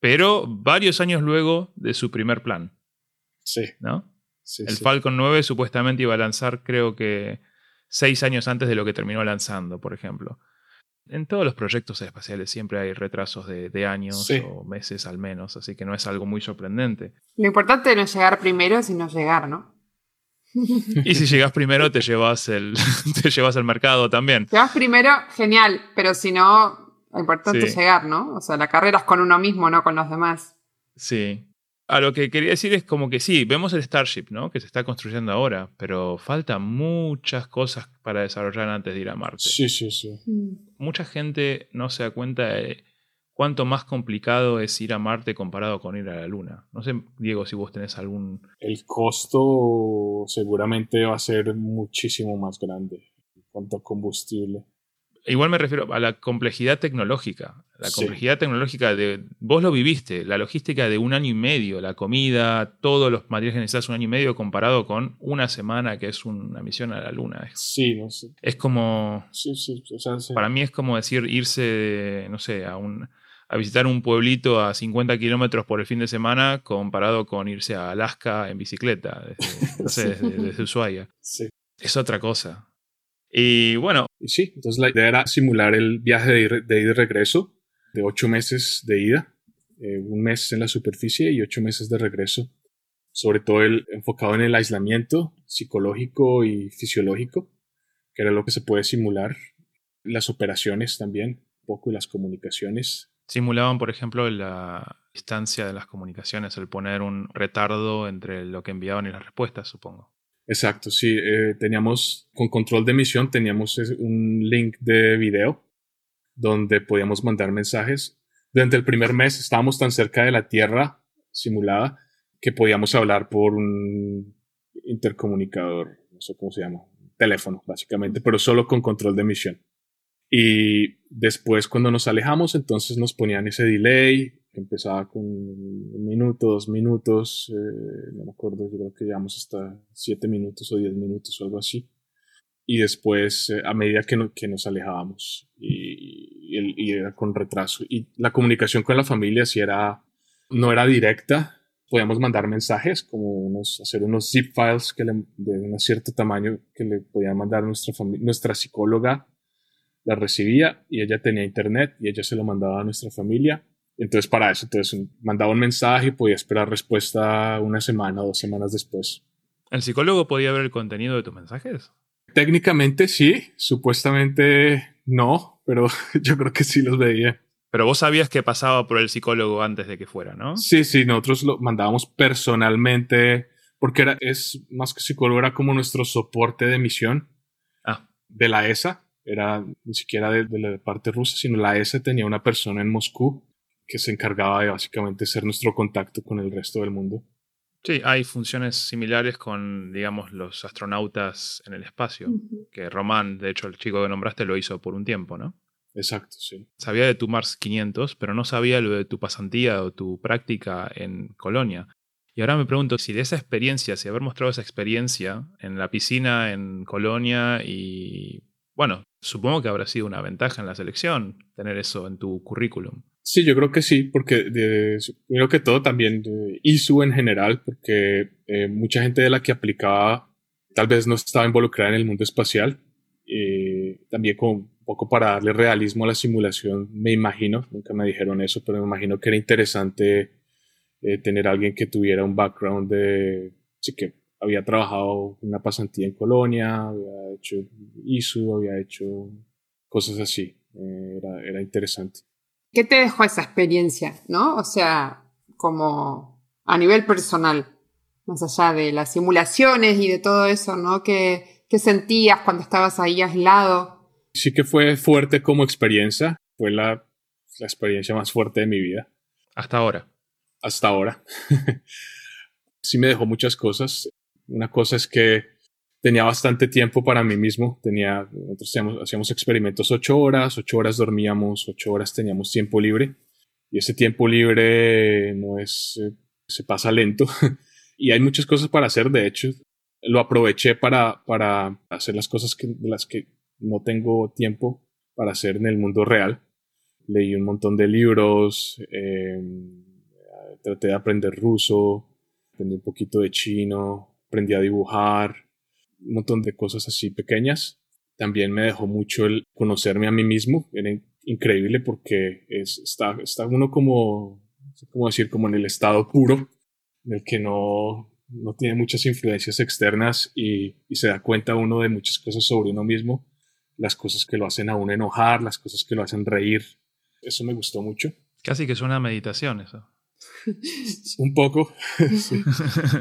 Speaker 3: pero varios años luego de su primer plan.
Speaker 1: Sí.
Speaker 3: ¿No? el Falcon 9 supuestamente iba a lanzar creo que seis años antes de lo que terminó lanzando, por ejemplo en todos los proyectos espaciales siempre hay retrasos de, años o meses al menos, así que no es algo muy sorprendente.
Speaker 2: Lo importante no es llegar primero, sino llegar, ¿no?
Speaker 3: y si llegas primero, te llevas el, te llevas el mercado también.
Speaker 2: Llegas primero, genial, pero si no, lo importante es llegar, ¿no? O sea, la carrera es con uno mismo, no con los demás.
Speaker 3: Sí, a lo que quería decir es como que sí, vemos el Starship, ¿no? Que se está construyendo ahora, pero faltan muchas cosas para desarrollar antes de ir a Marte.
Speaker 1: Sí, sí, sí.
Speaker 3: Mm. Mucha gente no se da cuenta de cuánto más complicado es ir a Marte comparado con ir a la Luna. No sé, Diego, si vos tenés algún...
Speaker 1: El costo seguramente va a ser muchísimo más grande en cuanto a combustible.
Speaker 3: Igual me refiero a la complejidad tecnológica. La complejidad tecnológica de. Vos lo viviste, la logística de un año y medio, la comida, todos los materiales que necesitas un año y medio comparado con una semana que es una misión a la luna.
Speaker 1: Sí, no sé.
Speaker 3: Es como.
Speaker 1: Sí, sí.
Speaker 3: Para mí es como decir irse, no sé, a un a visitar un pueblito a 50 kilómetros por el fin de semana comparado con irse a Alaska en bicicleta, no sé, desde, desde Ushuaia.
Speaker 1: Sí.
Speaker 3: Es otra cosa. Y bueno.
Speaker 1: Sí, entonces la idea era simular el viaje de, ida y regreso de ocho meses de ida, eh, un mes en la superficie y ocho meses de regreso. Sobre todo el, enfocado en el aislamiento psicológico y fisiológico, que era lo que se puede simular. Las operaciones también, un poco, y las comunicaciones.
Speaker 3: Simulaban, por ejemplo, la distancia de las comunicaciones, el poner un retardo entre lo que enviaban y las respuestas, supongo.
Speaker 1: Exacto, sí. Eh, teníamos, con control de emisión, teníamos un link de video donde podíamos mandar mensajes. Durante el primer mes estábamos tan cerca de la Tierra simulada que podíamos hablar por un intercomunicador, no sé cómo se llama, teléfono, básicamente, pero solo con control de emisión. Y después, cuando nos alejamos, entonces nos ponían ese delay, que empezaba con un minuto, dos minutos, eh, no me acuerdo, yo creo que llegamos hasta siete minutos o diez minutos o algo así. Y después, eh, a medida que, que, nos alejábamos, y, y, era con retraso. Y la comunicación con la familia si era, no era directa, podíamos mandar mensajes, como unos, hacer unos zip files que de un cierto tamaño que le podía mandar nuestra, nuestra psicóloga, la recibía y ella tenía internet y ella se lo mandaba a nuestra familia entonces, para eso, entonces mandaba un mensaje y podía esperar respuesta una semana o dos semanas después.
Speaker 3: ¿El psicólogo podía ver el contenido de tus mensajes?
Speaker 1: Técnicamente sí, supuestamente no, pero yo creo que sí los veía.
Speaker 3: Pero vos sabías que pasaba por el psicólogo antes de que fuera, ¿no?
Speaker 1: Sí, sí, nosotros lo mandábamos personalmente, porque es más que psicólogo, era como nuestro soporte de misión
Speaker 3: ah.
Speaker 1: de la ESA era ni siquiera de, la parte rusa, sino la ESA tenía una persona en Moscú que se encargaba de básicamente ser nuestro contacto con el resto del mundo.
Speaker 3: Sí, hay funciones similares con, digamos, los astronautas en el espacio, que Román, de hecho, el chico que nombraste lo hizo por un tiempo, ¿no?
Speaker 1: Exacto, sí.
Speaker 3: Sabía de tu Mars 500, pero no sabía lo de tu pasantía o tu práctica en Colonia. Y ahora me pregunto si de esa experiencia, si haber mostrado esa experiencia en la piscina en Colonia y, bueno, supongo que habrá sido una ventaja en la selección tener eso en tu currículum.
Speaker 1: Sí, yo creo que sí, porque creo que todo también, ISU en general, porque eh, mucha gente de la que aplicaba tal vez no estaba involucrada en el mundo espacial. Eh, también con un poco para darle realismo a la simulación, me imagino, nunca me dijeron eso, pero me imagino que era interesante eh, tener alguien que tuviera un background de, sí que había trabajado una pasantía en Colonia, había hecho ISU, había hecho cosas así, era, era interesante.
Speaker 2: ¿Qué te dejó esa experiencia, no? O sea, como a nivel personal, más allá de las simulaciones y de todo eso, ¿no? ¿Qué, qué sentías cuando estabas ahí aislado?
Speaker 1: Sí que fue fuerte como experiencia, fue la, la experiencia más fuerte de mi vida.
Speaker 3: Hasta ahora.
Speaker 1: Hasta ahora. sí me dejó muchas cosas. Una cosa es que tenía bastante tiempo para mí mismo. Tenía, nosotros hacíamos, experimentos ocho horas, ocho horas dormíamos, ocho horas teníamos tiempo libre. Y ese tiempo libre no es, eh, se pasa lento. y hay muchas cosas para hacer, de hecho. Lo aproveché para, para hacer las cosas que, de las que no tengo tiempo para hacer en el mundo real. Leí un montón de libros, em, traté de aprender ruso, aprendí un poquito de chino, aprendí a dibujar, un montón de cosas así pequeñas. También me dejó mucho el conocerme a mí mismo. Era increíble porque es, está, está uno como, como decir, como en el estado puro, en el que no, no tiene muchas influencias externas y, y, se da cuenta uno de muchas cosas sobre uno mismo, las cosas que lo hacen a uno enojar, las cosas que lo hacen reír. Eso me gustó mucho.
Speaker 3: Casi que suena a meditación eso.
Speaker 1: Un poco.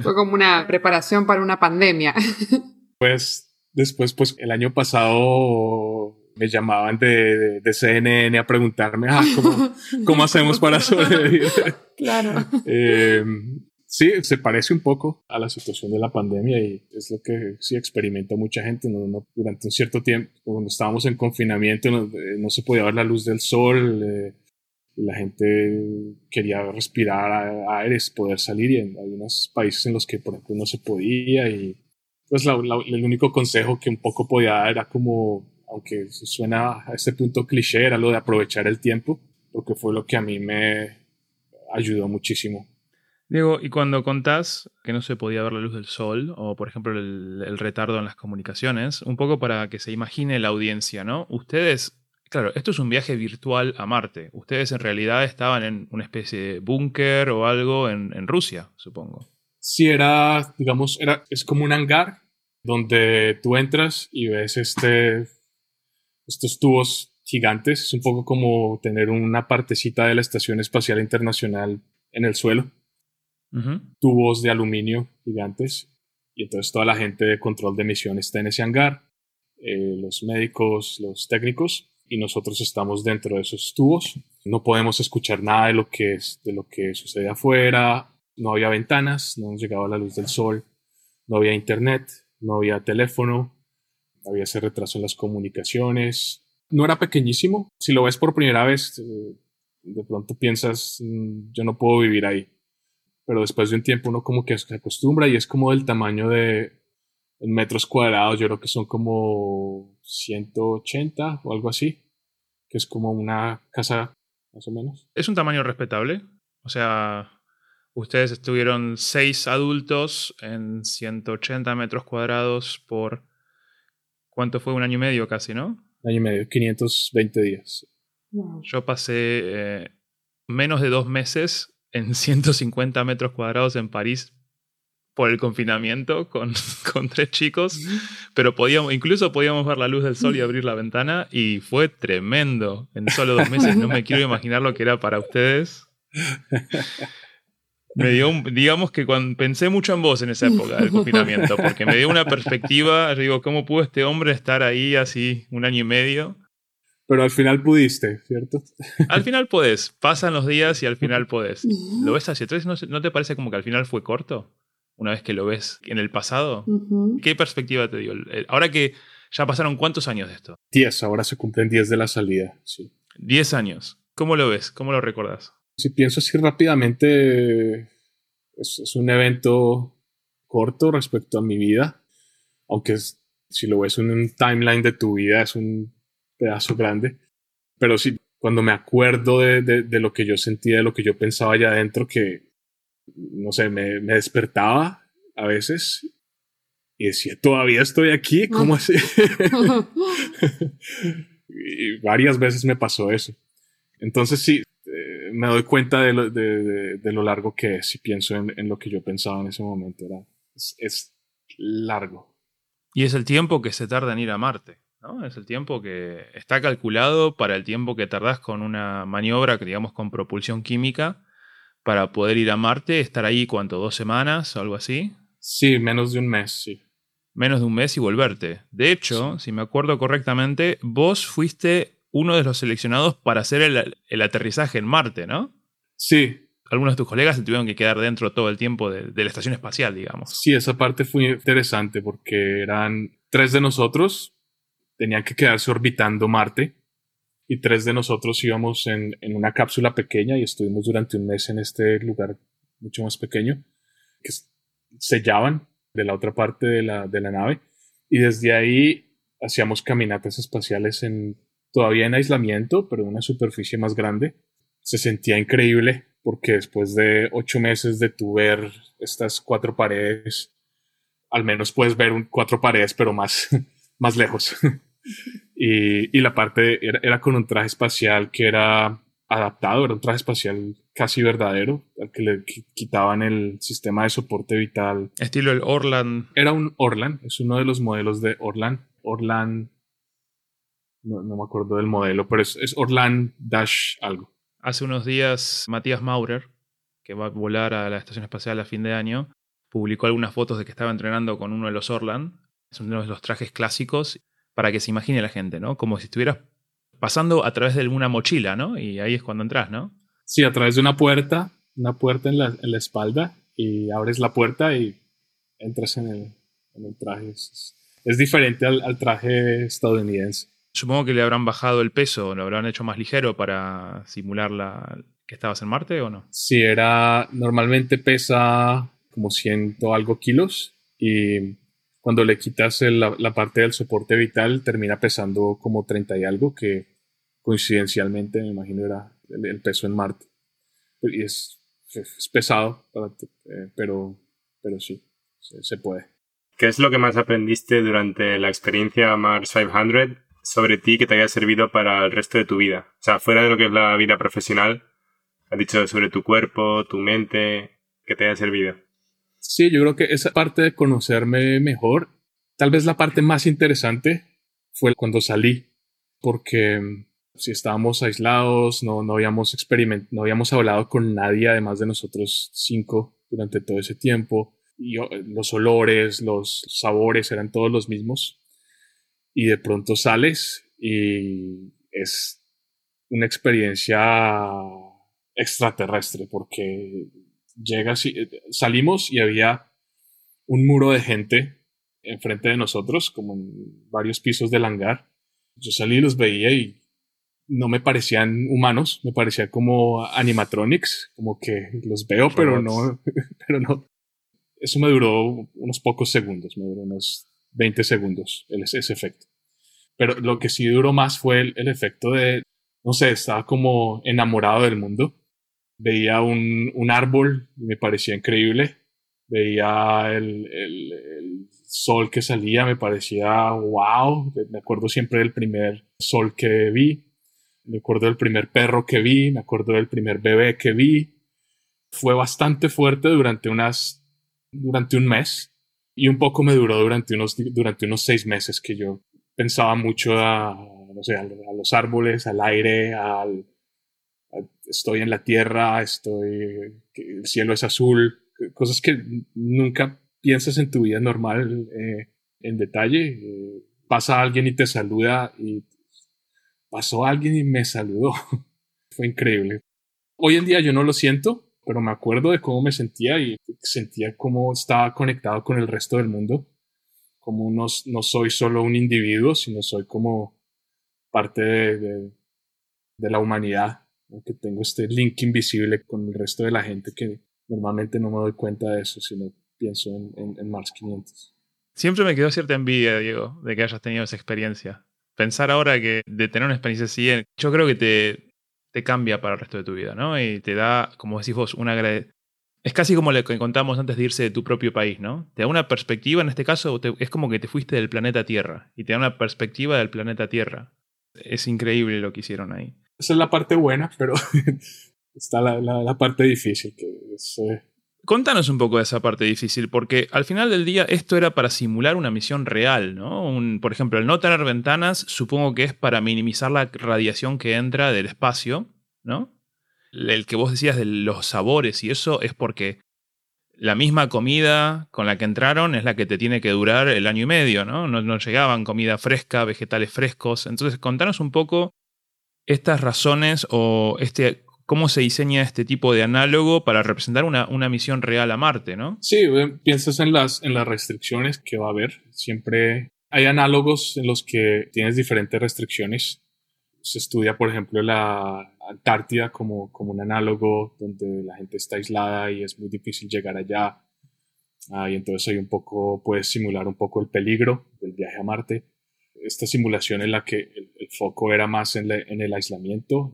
Speaker 2: Fue como una preparación para una pandemia.
Speaker 1: Pues después, pues el año pasado me llamaban de, de, CNN a preguntarme ah, ¿cómo, ¿cómo, hacemos para sobrevivir.
Speaker 2: Claro.
Speaker 1: Eh, sí, se parece un poco a la situación de la pandemia y es lo que sí experimenta mucha gente. No, durante un cierto tiempo, cuando estábamos en confinamiento, no, eh, se podía ver la luz del sol. Eh, la gente quería respirar aires, poder salir y en algunos países en los que por ejemplo no se podía y pues el único consejo que un poco podía dar era como, aunque suena a este punto cliché, era lo de aprovechar el tiempo, porque fue lo que a mí me ayudó muchísimo.
Speaker 3: Diego, y cuando contás que no se podía ver la luz del sol, o por ejemplo el, el retardo en las comunicaciones, un poco para que se imagine la audiencia, ¿no? Ustedes, claro, esto es un viaje virtual a Marte. Ustedes en realidad estaban en una especie de búnker o algo en, en Rusia, supongo
Speaker 1: si era, digamos, era, es como un hangar donde tú entras y ves este, estos tubos gigantes. Es un poco como tener una partecita de la Estación Espacial Internacional en el suelo. Tubos de aluminio gigantes. Y entonces toda la gente de control de emisión está en ese hangar. Eh, los médicos, los técnicos. Y nosotros estamos dentro de esos tubos. No podemos escuchar nada de lo que, es, de lo que sucede afuera no había ventanas, no nos llegaba la luz del sol, no había internet, no había teléfono, había ese retraso en las comunicaciones. No era pequeñísimo. Si lo ves por primera vez, eh, de pronto piensas, mm, yo no puedo vivir ahí. Pero después de un tiempo uno como que se acostumbra y es como del tamaño de en metros cuadrados, yo creo que son como 180 o algo así, que es como una casa más o menos.
Speaker 3: Es un tamaño respetable. O sea, Ustedes estuvieron seis adultos en 180 metros cuadrados por... ¿Cuánto fue? Un año y medio casi, ¿no?
Speaker 1: Un año y medio, 520 días.
Speaker 3: Yo pasé eh, menos de dos meses en 150 metros cuadrados en París por el confinamiento con, con, tres chicos, pero podíamos, incluso podíamos ver la luz del sol y abrir la ventana y fue tremendo en solo dos meses. No me quiero imaginar lo que era para ustedes. me dio digamos que cuando pensé mucho en vos en esa época del confinamiento, porque me dio una perspectiva, digo, ¿cómo pudo este hombre estar ahí así un año y medio?
Speaker 1: Pero al final pudiste, ¿cierto?
Speaker 3: Al final podés, pasan los días y al final podés. ¿Lo ves hacia atrás? ¿No, no te parece como que al final fue corto? Una vez que lo ves en el pasado.
Speaker 2: Ujú.
Speaker 3: ¿Qué perspectiva te dio? El- Ahora que ya pasaron cuántos años de esto?
Speaker 1: 10, ahora se cumplen 10 de la salida, sí.
Speaker 3: Diez años. ¿Cómo lo ves? ¿Cómo lo recordás?
Speaker 1: Si pienso así rápidamente, es, es un evento corto respecto a mi vida, aunque es- si lo ves en un timeline de tu vida es un pedazo grande, pero sí, cuando me acuerdo de, de- de lo que yo sentía, de lo que yo pensaba allá adentro, que, no sé, me, me despertaba a veces y decía, todavía estoy aquí, ¿cómo así? y varias veces me pasó eso. Entonces sí, eh, me doy cuenta de lo, de, de- de lo largo que es y pienso en, en lo que yo pensaba en ese momento. Era, es, es largo.
Speaker 3: Y es el tiempo que se tarda en ir a Marte, ¿no? Es el tiempo que está calculado para el tiempo que tardás con una maniobra, que digamos, con propulsión química, para poder ir a Marte, estar ahí, ¿cuánto? ¿Dos semanas o algo así?
Speaker 1: Sí, menos de un mes, sí.
Speaker 3: Menos de un mes y volverte. De hecho, si me acuerdo correctamente, vos fuiste uno de los seleccionados para hacer el, el aterrizaje en Marte, ¿no?
Speaker 1: Sí,
Speaker 3: Algunos de tus colegas se tuvieron que quedar dentro todo el tiempo de, de la estación espacial, digamos.
Speaker 1: sí, esa parte fue interesante porque eran tres de nosotros, tenían que quedarse orbitando Marte y tres de nosotros íbamos en, en una cápsula pequeña y estuvimos durante un mes en este lugar mucho más pequeño que sellaban de la otra parte de la, de la nave y desde ahí hacíamos caminatas espaciales en todavía en aislamiento, pero en una superficie más grande. Se sentía increíble porque después de ocho meses de tu ver estas cuatro paredes, al menos puedes ver un, cuatro paredes, pero más, más lejos. y, y la parte era, era con un traje espacial que era adaptado, era un traje espacial casi verdadero, al que le qui- quitaban el sistema de soporte vital
Speaker 3: Estilo el Orland.
Speaker 1: era un Orlan, es uno de los modelos de Orlan. Orlan, no, no me acuerdo del modelo, pero es, es Orlan Dash algo.
Speaker 3: Hace unos días, Matías Maurer, que va a volar a la estación espacial a fin de año, publicó algunas fotos de que estaba entrenando con uno de los Orland. Es uno de los trajes clásicos para que se imagine la gente, ¿no? Como si estuvieras pasando a través de una mochila, ¿no? Y ahí es cuando entras, ¿no?
Speaker 1: Sí, a través de una puerta, una puerta en la, en la espalda, y abres la puerta y entras en el, en el traje. Es, es diferente al, al traje estadounidense.
Speaker 3: Supongo que le habrán bajado el peso, lo habrán hecho más ligero para simular la, que estabas en Marte o no.
Speaker 1: Sí, era, normalmente pesa como ciento algo kilos y cuando le quitas la, la parte del soporte vital termina pesando como 30 y algo, que coincidencialmente me imagino era el, peso en Marte. Y es, es pesado, eh, pero, pero sí, se, se puede.
Speaker 4: ¿Qué es lo que más aprendiste durante la experiencia Mars 500 sobre ti que te haya servido para el resto de tu vida? O sea, fuera de lo que es la vida profesional, has dicho sobre tu cuerpo, tu mente, que te haya servido.
Speaker 1: Sí, yo creo que esa parte de conocerme mejor, tal vez la parte más interesante fue cuando salí, porque mm, si estábamos aislados, no, no habíamos no habíamos hablado con nadie además de nosotros cinco durante todo ese tiempo, y los olores, los sabores eran todos los mismos, y de pronto sales y es una experiencia extraterrestre, porque llegas y eh, salimos y había un muro de gente enfrente de nosotros, como en varios pisos del hangar. Yo salí y los veía y no me parecían humanos, me parecía como animatronics, como que los veo, pero no, pero no. Eso me duró unos pocos segundos, me duró unos 20 segundos el- ese efecto. Pero lo que sí duró más fue el, el efecto de, no sé, estaba como enamorado del mundo veía un, un árbol y me parecía increíble. Veía el, el- sol que salía, me parecía wow. Me acuerdo siempre del primer sol que vi. Me acuerdo del primer perro que vi. Me acuerdo del primer bebé que vi. Fue bastante fuerte durante unas, durante un mes. Y un poco me duró durante unos, durante unos seis meses que yo pensaba mucho no sé, a los árboles, al aire, al, estoy en la tierra, estoy, el cielo es azul, cosas que nunca piensas en tu vida normal eh, en detalle. Eh, pasa alguien y te saluda y pasó alguien y me saludó. Fue increíble. Hoy en día yo no lo siento, pero me acuerdo de cómo me sentía y sentía cómo estaba conectado con el resto del mundo. Como no, no soy solo un individuo, sino soy como parte de, de, la humanidad. Que tengo este link invisible con el resto de la gente que normalmente no me doy cuenta de eso, sino pienso en, en, Mars 500.
Speaker 3: Siempre me quedó cierta envidia, Diego, de que hayas tenido esa experiencia. Pensar ahora que de tener una experiencia así, yo creo que te, te cambia para el resto de tu vida, ¿no? Y te da, como decís vos, una es casi como lo que contamos antes de irse de tu propio país, ¿no? Te da una perspectiva, en este caso, es como que te fuiste del planeta Tierra y te da una perspectiva del planeta Tierra. Es increíble lo que hicieron ahí.
Speaker 1: Esa es la parte buena, pero está la, parte difícil, que. Eh,
Speaker 3: Contanos un poco de esa parte difícil, porque al final del día esto era para simular una misión real, ¿no? por ejemplo, el no tener ventanas supongo que es para minimizar la radiación que entra del espacio, ¿no? El que vos decías de los sabores y eso es porque la misma comida con la que entraron es la que te tiene que durar el año y medio, ¿no? No, no llegaban comida fresca, vegetales frescos. Entonces, contanos un poco estas razones o este cómo se diseña este tipo de análogo para representar una, una, misión real a Marte, ¿no?
Speaker 1: Sí, piensas en las, en las restricciones que va a haber. Siempre hay análogos en los que tienes diferentes restricciones. Se estudia, por ejemplo, la Antártida como, como un análogo donde la gente está aislada y es muy difícil llegar allá. Ah, y entonces hay un poco, puedes simular un poco el peligro del viaje a Marte. Esta simulación en la que foco era más en, en el aislamiento,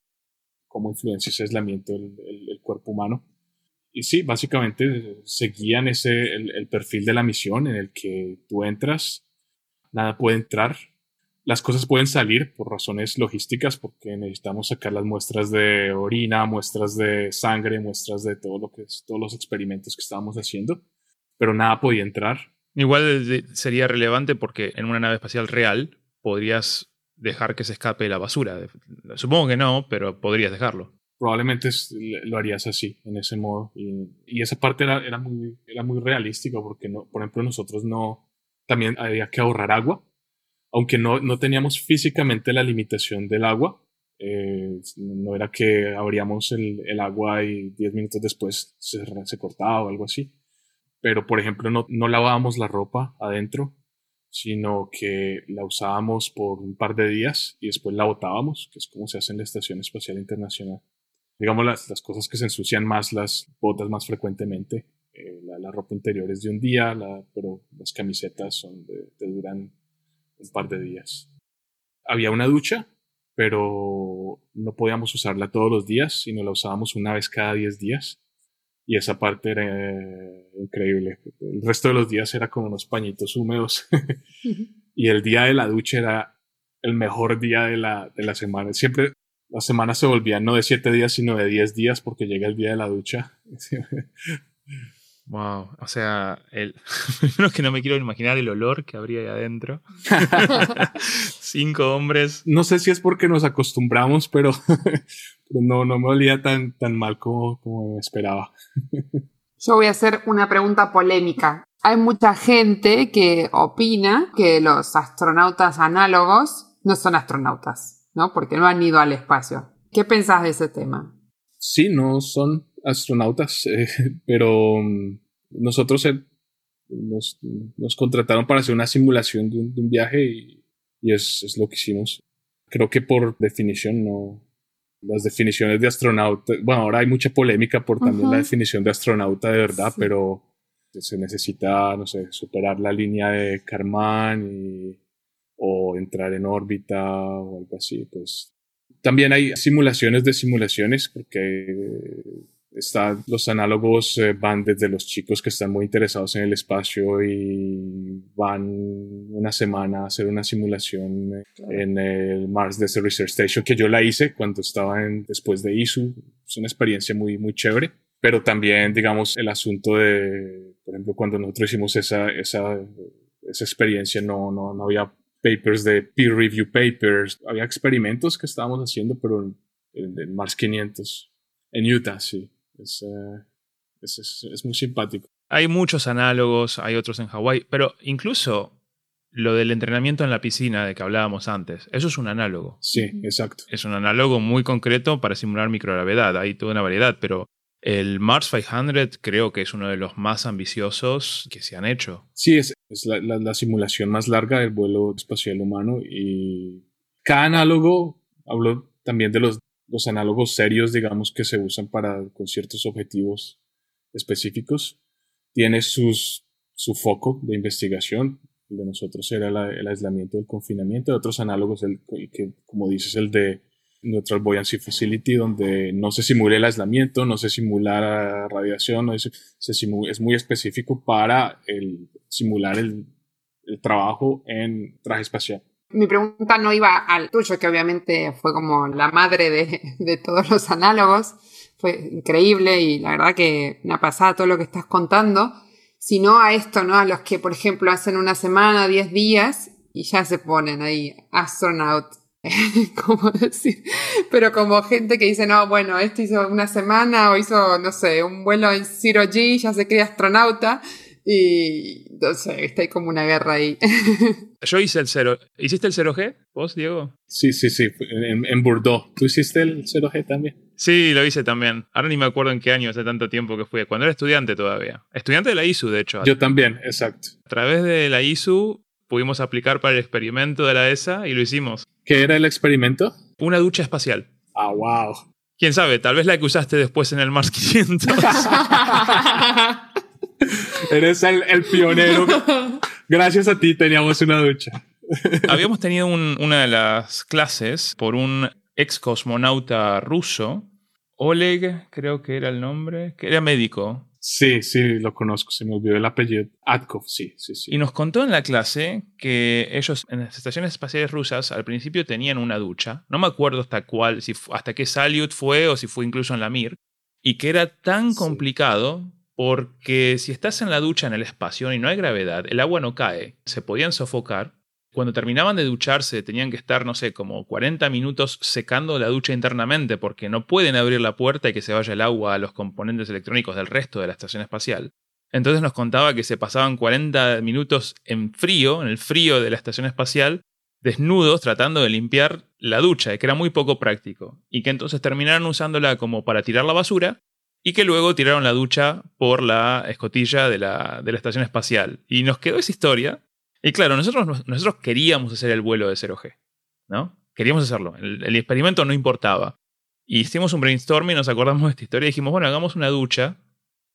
Speaker 1: cómo influencia ese aislamiento el, el, cuerpo humano. Y sí, básicamente seguían ese, el, perfil de la misión en el que tú entras, nada puede entrar, las cosas pueden salir por razones logísticas, porque necesitamos sacar las muestras de orina, muestras de sangre, muestras de todo lo que es, todos los experimentos que estábamos haciendo, pero nada podía entrar.
Speaker 3: Igual sería relevante porque en una nave espacial real podrías dejar que se escape la basura. Supongo que no, pero podrías dejarlo.
Speaker 1: Probablemente lo harías así, en ese modo. Y, esa parte era, era, muy, era muy realística porque, no, por ejemplo, nosotros no... También había que ahorrar agua. Aunque no, no teníamos físicamente la limitación del agua, eh, no era que abríamos el, el agua y 10 minutos después se, se, cortaba o algo así. Pero, por ejemplo, no, no lavábamos la ropa adentro, sino que la usábamos por un par de días y después la botábamos, que es como se hace en la Estación Espacial Internacional. Digamos, las, las cosas que se ensucian más las botas más frecuentemente. Eh, la, ropa interior es de un día, pero las camisetas son de, duran un par de días. Había una ducha, pero no podíamos usarla todos los días, sino la usábamos una vez cada 10 días y esa parte era increíble. El resto de los días era como unos pañitos húmedos y el día de la ducha era el mejor día de la, de la semana. Siempre las semanas se volvían no de siete días, sino de diez días porque llega el día de la ducha.
Speaker 3: Wow, o sea, el... primero que no me quiero imaginar el olor que habría ahí adentro. Cinco hombres.
Speaker 1: No sé si es porque nos acostumbramos, pero, no, no me olía tan, tan mal como, como esperaba.
Speaker 2: Yo voy a hacer una pregunta polémica. Hay mucha gente que opina que los astronautas análogos no son astronautas, ¿no? Porque no han ido al espacio. ¿Qué pensás de ese tema?
Speaker 1: Sí, no son astronautas, eh, pero mm, nosotros eh, nos, contrataron para hacer una simulación de un, viaje y, es, lo que hicimos. Creo que por definición no. Las definiciones de astronauta, bueno, ahora hay mucha polémica por también la definición de astronauta de verdad, pero se necesita, no sé, superar la línea de Karman o entrar en órbita o algo así. Pues también hay simulaciones de simulaciones, porque los análogos eh, van desde los chicos que están muy interesados en el espacio y van una semana a hacer una simulación eh, en el Mars Desert Research Station, que yo la hice cuando estaba en, después de ISU. Es una experiencia muy, muy chévere. Pero también, digamos, el asunto de, por ejemplo, cuando nosotros hicimos esa, esa, esa experiencia, no, no, no había papers de peer review papers, había experimentos que estábamos haciendo, pero el, Mars 500 en Utah, sí. Es, eh, es, es, muy simpático.
Speaker 3: Hay muchos análogos, hay otros en Hawái, pero incluso lo del entrenamiento en la piscina de que hablábamos antes, eso es un análogo.
Speaker 1: Sí, exacto.
Speaker 3: Es un análogo muy concreto para simular microgravedad. Hay toda una variedad, pero el Mars 500 creo que es uno de los más ambiciosos que se han hecho.
Speaker 1: Sí, es, es la, la, simulación más larga del vuelo espacial humano y cada análogo, hablo también de los, los análogos serios, digamos, que se usan para con ciertos objetivos específicos, tiene sus, su foco de investigación el de nosotros era el aislamiento del confinamiento. De otros análogos, el, que, como dices, el de Neutral Buoyancy Facility, donde no se simula el aislamiento, no se simula radiación, no se, es muy específico para el, simular el, el trabajo en traje espacial.
Speaker 2: Mi pregunta no iba al tuyo, que obviamente fue como la madre de, de, todos los análogos. Fue increíble y la verdad que me ha pasado todo lo que estás contando sino a esto, ¿no? A los que, por ejemplo, hacen una semana, 10 días y ya se ponen ahí, astronaut. ¿Cómo decir? Pero como gente que dice, no, bueno, esto hizo una semana o hizo, no sé, un vuelo en Zero G, ya se cree astronauta. Y no sé, está ahí como una guerra ahí.
Speaker 3: Yo hice el 0. ¿Hiciste el 0G? ¿Vos, Diego?
Speaker 1: Sí, sí, sí, en, en Bordeaux. ¿Tú hiciste el 0G también?
Speaker 3: Sí, lo hice también. Ahora ni me acuerdo en qué año, hace tanto tiempo que fui. Cuando era estudiante todavía. Estudiante de la ISU, de hecho.
Speaker 1: Yo también, exacto.
Speaker 3: A través de la ISU pudimos aplicar para el experimento de la ESA y lo hicimos.
Speaker 1: ¿Qué era el experimento?
Speaker 3: Una ducha espacial.
Speaker 1: Ah, wow.
Speaker 3: Quién sabe, tal vez la que usaste después en el Mars 500.
Speaker 1: Eres el, el, pionero. Gracias a ti teníamos una ducha.
Speaker 3: Habíamos tenido una de las clases por un ex cosmonauta ruso, Oleg, creo que era el nombre, que era médico.
Speaker 1: Sí, sí, lo conozco, se me olvidó el apellido. Atkov, sí, sí, sí.
Speaker 3: Y nos contó en la clase que ellos en las estaciones espaciales rusas al principio tenían una ducha. No me acuerdo hasta cuál, si, hasta qué Salyut fue o si fue incluso en la Mir. Y que era tan complicado porque si estás en la ducha en el espacio y no hay gravedad, el agua no cae, se podían sofocar cuando terminaban de ducharse tenían que estar, no sé, como 40 minutos secando la ducha internamente porque no pueden abrir la puerta y que se vaya el agua a los componentes electrónicos del resto de la estación espacial. Entonces nos contaba que se pasaban 40 minutos en frío, en el frío de la estación espacial, desnudos tratando de limpiar la ducha, que era muy poco práctico, y que entonces terminaron usándola como para tirar la basura, y que luego tiraron la ducha por la escotilla de la, de la estación espacial. Y nos quedó esa historia, y claro, nosotros, nosotros queríamos hacer el vuelo de 0G, ¿no? Queríamos hacerlo. El, experimento no importaba. Y hicimos un brainstorming, nos acordamos de esta historia y dijimos, bueno, hagamos una ducha.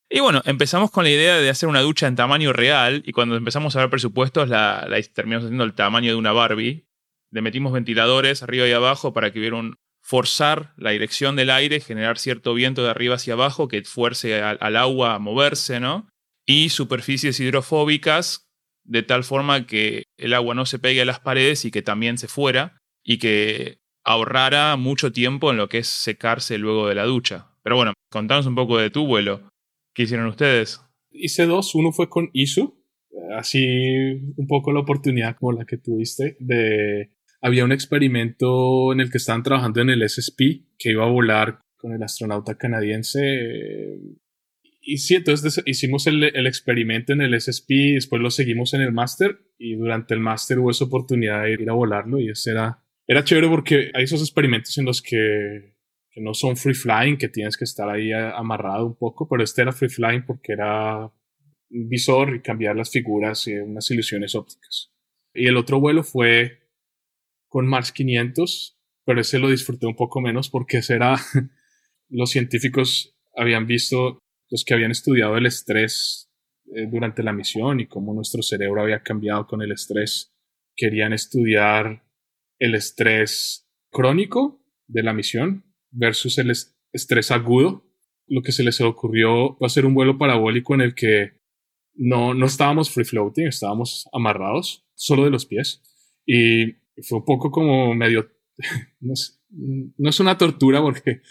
Speaker 3: Y bueno, empezamos con la idea de hacer una ducha en tamaño real. Y cuando empezamos a ver presupuestos, la, terminamos haciendo el tamaño de una Barbie. Le metimos ventiladores arriba y abajo para que hubiera un forzar la dirección del aire, generar cierto viento de arriba hacia abajo que fuerce al, al agua a moverse, ¿no? Y superficies hidrofóbicas de tal forma que el agua no se pegue a las paredes y que también se fuera y que ahorrara mucho tiempo en lo que es secarse luego de la ducha. Pero bueno, contanos un poco de tu vuelo. ¿Qué hicieron ustedes?
Speaker 1: Hice dos, uno fue con ISU, así un poco la oportunidad como la que tuviste de... Había un experimento en el que estaban trabajando en el SSP que iba a volar con el astronauta canadiense y sí, entonces hicimos el, experimento en el SSP, después lo seguimos en el máster y durante el máster hubo esa oportunidad de ir a volarlo y eso era, era chévere porque hay esos experimentos en los que, que no son free flying, que tienes que estar ahí amarrado un poco, pero este era free flying porque era un visor y cambiar las figuras y unas ilusiones ópticas. Y el otro vuelo fue con Mars 500, pero ese lo disfruté un poco menos porque ese era, los científicos habían visto los que habían estudiado el estrés eh, durante la misión y cómo nuestro cerebro había cambiado con el estrés, querían estudiar el estrés crónico de la misión versus el estrés agudo. Lo que se les ocurrió fue hacer un vuelo parabólico en el que no, no estábamos free floating, estábamos amarrados solo de los pies. Y fue un poco como medio, no es, no es una tortura porque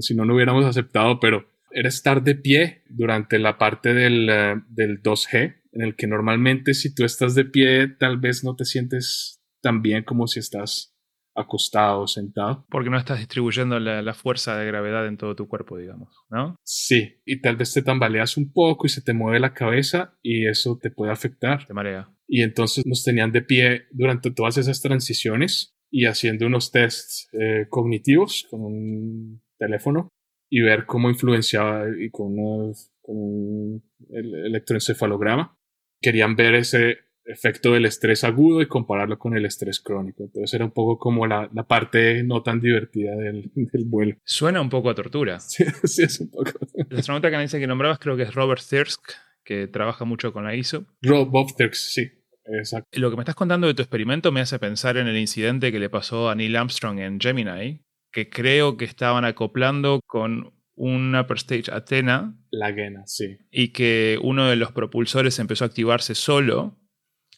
Speaker 1: si no, no hubiéramos aceptado, pero era estar de pie durante la parte del, eh, del 2G, en el que normalmente si tú estás de pie tal vez no te sientes tan bien como si estás acostado, sentado.
Speaker 3: Porque no estás distribuyendo la, la, fuerza de gravedad en todo tu cuerpo, digamos, ¿no?
Speaker 1: Sí, y tal vez te tambaleas un poco y se te mueve la cabeza y eso te puede afectar.
Speaker 3: Te marea.
Speaker 1: Y entonces nos tenían de pie durante todas esas transiciones y haciendo unos tests eh, cognitivos con un teléfono y ver cómo influenciaba y con, unos, con un electroencefalograma. Querían ver ese efecto del estrés agudo y compararlo con el estrés crónico. Entonces era un poco como la, la parte no tan divertida del, del, vuelo.
Speaker 3: Suena un poco a tortura.
Speaker 1: Sí, sí es un poco.
Speaker 3: El astronauta canadiense que nombrabas creo que es Robert Thirsk, que trabaja mucho con la ISO.
Speaker 1: Rob, sí. Exacto.
Speaker 3: Lo que me estás contando de tu experimento me hace pensar en el incidente que le pasó a Neil Armstrong en Gemini, que creo que estaban acoplando con una Upper Stage Athena.
Speaker 1: La Gena, sí.
Speaker 3: Y que uno de los propulsores empezó a activarse solo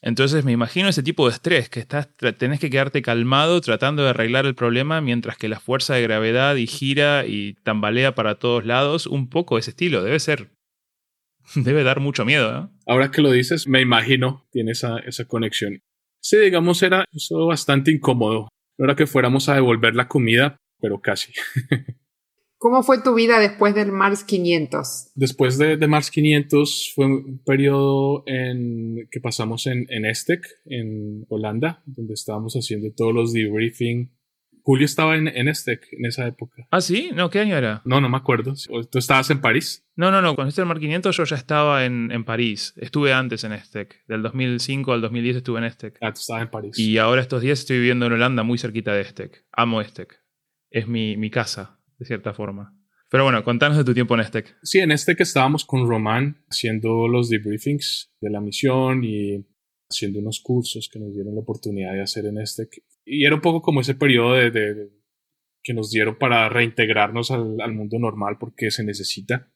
Speaker 3: entonces me imagino ese tipo de estrés, que estás, tenés que quedarte calmado tratando de arreglar el problema mientras que la fuerza de gravedad y gira y tambalea para todos lados. Un poco ese estilo, debe ser. Debe dar mucho miedo, ¿no?
Speaker 1: Ahora que lo dices, me imagino, tiene esa, esa conexión. Sí, digamos, era eso bastante incómodo. No era que fuéramos a devolver la comida, pero casi.
Speaker 2: ¿Cómo fue tu vida después del Mars 500?
Speaker 1: Después de, de Mars 500 fue un periodo en, que pasamos en, en Estec, en Holanda, donde estábamos haciendo todos los debriefing. Julio estaba en, en Estec en esa época.
Speaker 3: ¿Ah, sí? No, ¿qué año era?
Speaker 1: No, no me acuerdo. ¿Tú estabas en París?
Speaker 3: No, no, no. Cuando estuve en Mars 500 yo ya estaba en, en París. Estuve antes en Estec. Del 2005 al 2010 estuve en Estec.
Speaker 1: Ah, tú estabas en París.
Speaker 3: Y ahora estos días estoy viviendo en Holanda, muy cerquita de Estec. Amo Estec. Es mi, mi casa de cierta forma. Pero bueno, contanos de tu tiempo en Estec.
Speaker 1: Sí, en Estec estábamos con Román haciendo los debriefings de la misión y haciendo unos cursos que nos dieron la oportunidad de hacer en Estec. Y era un poco como ese periodo de, de, de que nos dieron para reintegrarnos al, al, mundo normal porque se necesita.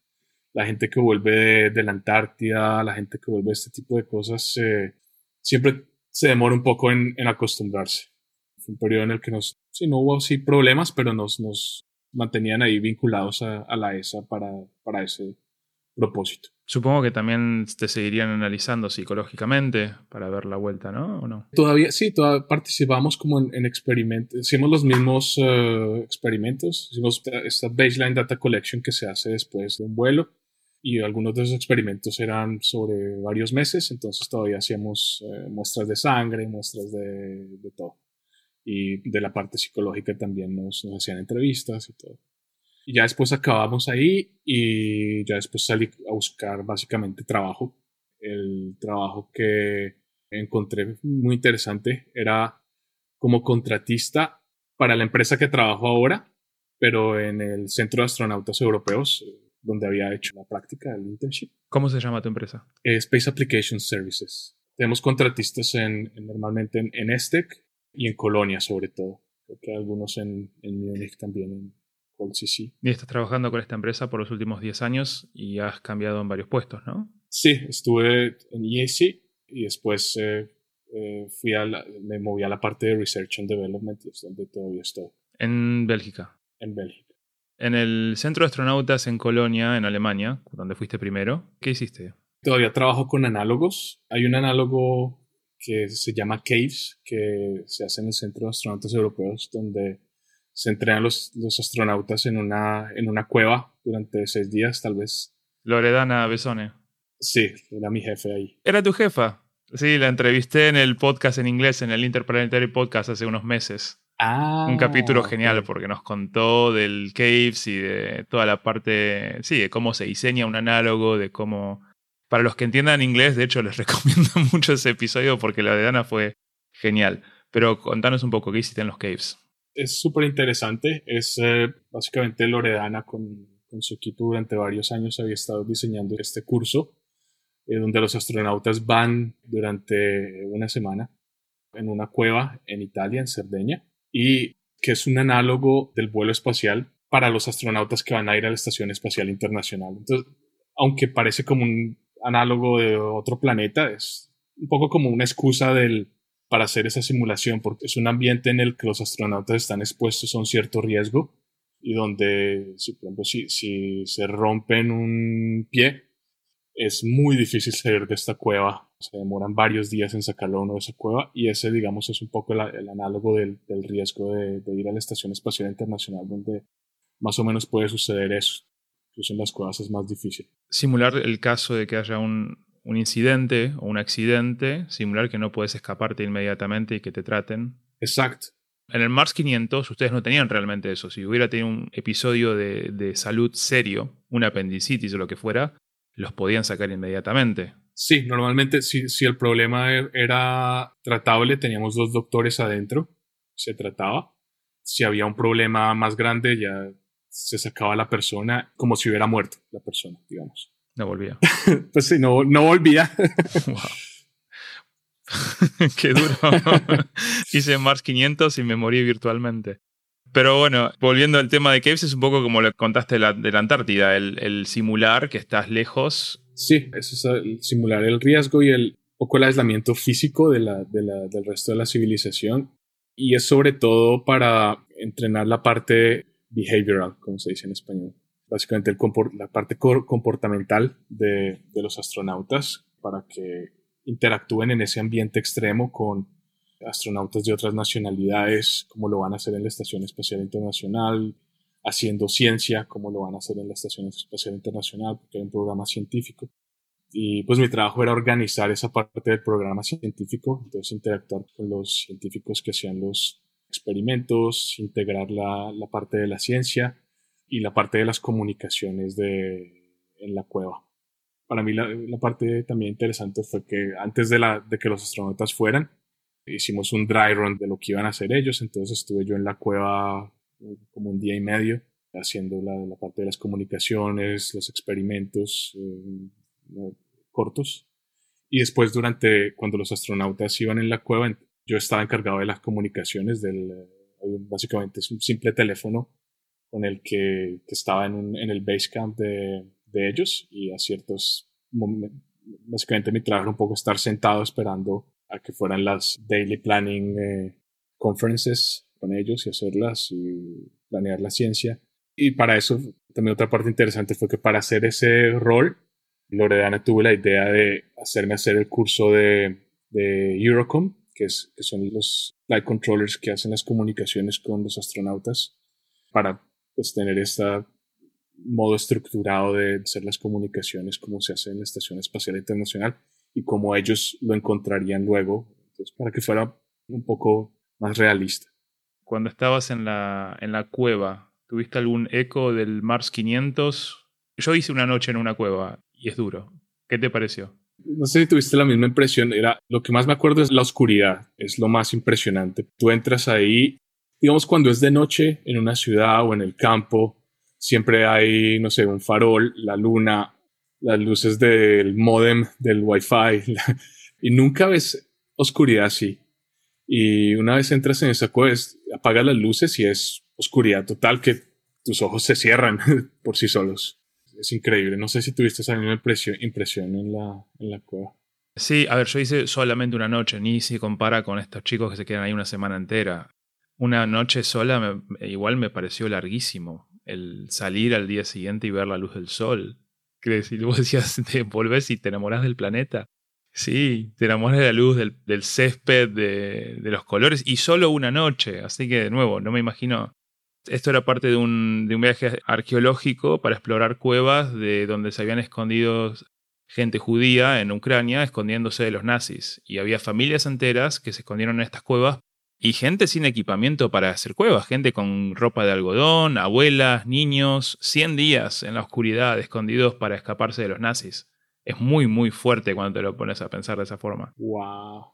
Speaker 1: La gente que vuelve de, de la Antártida, la gente que vuelve a este tipo de cosas, eh, siempre se demora un poco en, en acostumbrarse. Fue un periodo en el que nos, sí, no hubo sí problemas, pero nos, nos mantenían ahí vinculados a, a la ESA para, para, ese propósito.
Speaker 3: Supongo que también te seguirían analizando psicológicamente para ver la vuelta, ¿no? ¿O no?
Speaker 1: Todavía sí, todavía participamos como en, en experimentos, hicimos los mismos uh, experimentos, hicimos esta baseline data collection que se hace después de un vuelo y algunos de esos experimentos eran sobre varios meses, entonces todavía hacíamos uh, muestras de sangre, muestras de, de todo y de la parte psicológica también nos, nos, hacían entrevistas y todo. Y ya después acabamos ahí y ya después salí a buscar básicamente trabajo. El trabajo que encontré muy interesante era como contratista para la empresa que trabajo ahora, pero en el Centro de Astronautas Europeos, donde había hecho la práctica del internship.
Speaker 3: ¿Cómo se llama tu empresa?
Speaker 1: Space Application Services. Tenemos contratistas en, en normalmente en, en ESTEC, y en Colonia sobre todo. Creo que algunos en, en Múnich también, en ColCC.
Speaker 3: Y estás trabajando con esta empresa por los últimos 10 años y has cambiado en varios puestos, ¿no?
Speaker 1: Sí, estuve en EAC y después eh, eh, fui a la, me moví a la parte de Research and Development, donde todavía estoy.
Speaker 3: En Bélgica.
Speaker 1: En Bélgica.
Speaker 3: En el Centro de Astronautas en Colonia, en Alemania, donde fuiste primero, ¿qué hiciste?
Speaker 1: Todavía trabajo con análogos. Hay un análogo que se llama CAVES, que se hace en el Centro de Astronautas Europeos, donde se entrenan los, los astronautas en una, en una cueva durante seis días, tal vez.
Speaker 3: Loredana Besone.
Speaker 1: Sí, era mi jefe ahí.
Speaker 3: ¿Era tu jefa? Sí, la entrevisté en el podcast en inglés, en el Interplanetary Podcast hace unos meses.
Speaker 1: Ah,
Speaker 3: Un capítulo genial porque nos contó del Caves y de toda la parte, sí, de cómo se diseña un análogo, de cómo para los que entiendan inglés, de hecho, les recomiendo mucho ese episodio porque la de Dana fue genial. Pero contanos un poco qué hiciste en los caves.
Speaker 1: Es súper interesante. Es eh, básicamente Loredana con, su equipo durante varios años había estado diseñando este curso eh, donde los astronautas van durante una semana en una cueva en Italia, en Cerdeña, y que es un análogo del vuelo espacial para los astronautas que van a ir a la Estación Espacial Internacional. Entonces, aunque parece como un análogo de otro planeta, es un poco como una excusa del, para hacer esa simulación, porque es un ambiente en el que los astronautas están expuestos a un cierto riesgo y donde, si, por ejemplo, si, si se rompen un pie, es muy difícil salir de esta cueva Se demoran varios días en sacarlo uno de esa cueva y ese, digamos, es un poco el análogo del, riesgo de, ir a la Estación Espacial Internacional, donde más o menos puede suceder eso. Incluso en las cuevas es más difícil.
Speaker 3: Simular el caso de que haya un, un incidente o un accidente, simular que no puedes escaparte inmediatamente y que te traten.
Speaker 1: Exacto.
Speaker 3: En el Mars 500 ustedes no tenían realmente eso. Si hubiera tenido un episodio de, salud serio, un apendicitis o lo que fuera, los podían sacar inmediatamente.
Speaker 1: Sí, normalmente si, si el problema e, era tratable, teníamos dos doctores adentro, se trataba. Si había un problema más grande, ya se sacaba la persona como si hubiera muerto la persona, digamos.
Speaker 3: No volvía.
Speaker 1: pues sí, no, no volvía.
Speaker 3: Qué duro. Hice Mars 500 y me morí virtualmente. Pero bueno, volviendo al tema de Caves, es un poco como le contaste de la, de la Antártida, el, simular que estás lejos.
Speaker 1: Sí, es el simular el riesgo y el poco el aislamiento físico de la, del resto de la civilización. Y es sobre todo para entrenar la parte behavioral, como se dice en español. Básicamente la parte comportamental de, de los astronautas para que interactúen en ese ambiente extremo con astronautas de otras nacionalidades, como lo van a hacer en la Estación Espacial Internacional, haciendo ciencia, como lo van a hacer en la Estación Espacial Internacional, porque hay un programa científico. Y pues mi trabajo era organizar esa parte del programa científico, entonces interactuar con los científicos que hacían los experimentos, integrar la, la parte de la ciencia y la parte de las comunicaciones de, en la cueva para mí la, parte también interesante fue que antes de, la, de que los astronautas fueran, hicimos un dry run de lo que iban a hacer ellos, entonces estuve yo en la cueva eh, como un día y medio haciendo la, la parte de las comunicaciones, los experimentos eh, cortos. Y después, durante cuando los astronautas iban en la cueva, yo estaba encargado de las comunicaciones, del, eh, básicamente es un simple teléfono con el que, que estaba en, un, en el base camp de, de ellos y a ciertos momentos, básicamente mi trabajo era un poco estar sentado esperando a que fueran las daily planning eh, conferences con ellos y hacerlas y planear la ciencia. Y para eso también otra parte interesante fue que para hacer ese rol, Loredana tuvo la idea de hacerme hacer el curso de, de Eurocom, que, es, que son los flight controllers que hacen las comunicaciones con los astronautas, para pues, tener esta modo estructurado de hacer las comunicaciones como se hace en la Estación Espacial Internacional y como ellos lo encontrarían luego, para que fuera un poco más realista.
Speaker 3: Cuando estabas en la, en la cueva, ¿tuviste algún eco del Mars 500? Yo hice una noche en una cueva y es duro. ¿Qué te pareció?
Speaker 1: No sé si tuviste la misma impresión. Era, lo que más me acuerdo es la oscuridad. Es lo más impresionante. Tú entras ahí, digamos, cuando es de noche en una ciudad o en el campo, siempre hay, no sé, un farol, la luna, las luces del modem, del wifi, y nunca ves oscuridad así. Y una vez entras en esa cueva, apagas las luces y es oscuridad total que tus ojos se cierran por sí solos. Es increíble. No sé si tuviste esa misma impresión, en, la, en la cueva.
Speaker 3: Sí, a ver, yo hice solamente una noche, ni si compara con estos chicos que se quedan ahí una semana entera. Una noche sola igual me pareció larguísimo el salir al día siguiente y ver la luz del sol. Que si vos decías, te volvés y te enamorás del planeta. Sí, te enamoras de la luz, del, del césped, de, de, los colores, y solo una noche. Así que, de nuevo, no me imagino. Esto era parte de un, de un viaje arqueológico para explorar cuevas de donde se habían escondido gente judía en Ucrania escondiéndose de los nazis. Y había familias enteras que se escondieron en estas cuevas y gente sin equipamiento para hacer cuevas, gente con ropa de algodón, abuelas, niños, 100 días en la oscuridad escondidos para escaparse de los nazis. Es muy, muy fuerte cuando te lo pones a pensar de esa forma.
Speaker 1: ¡Wow!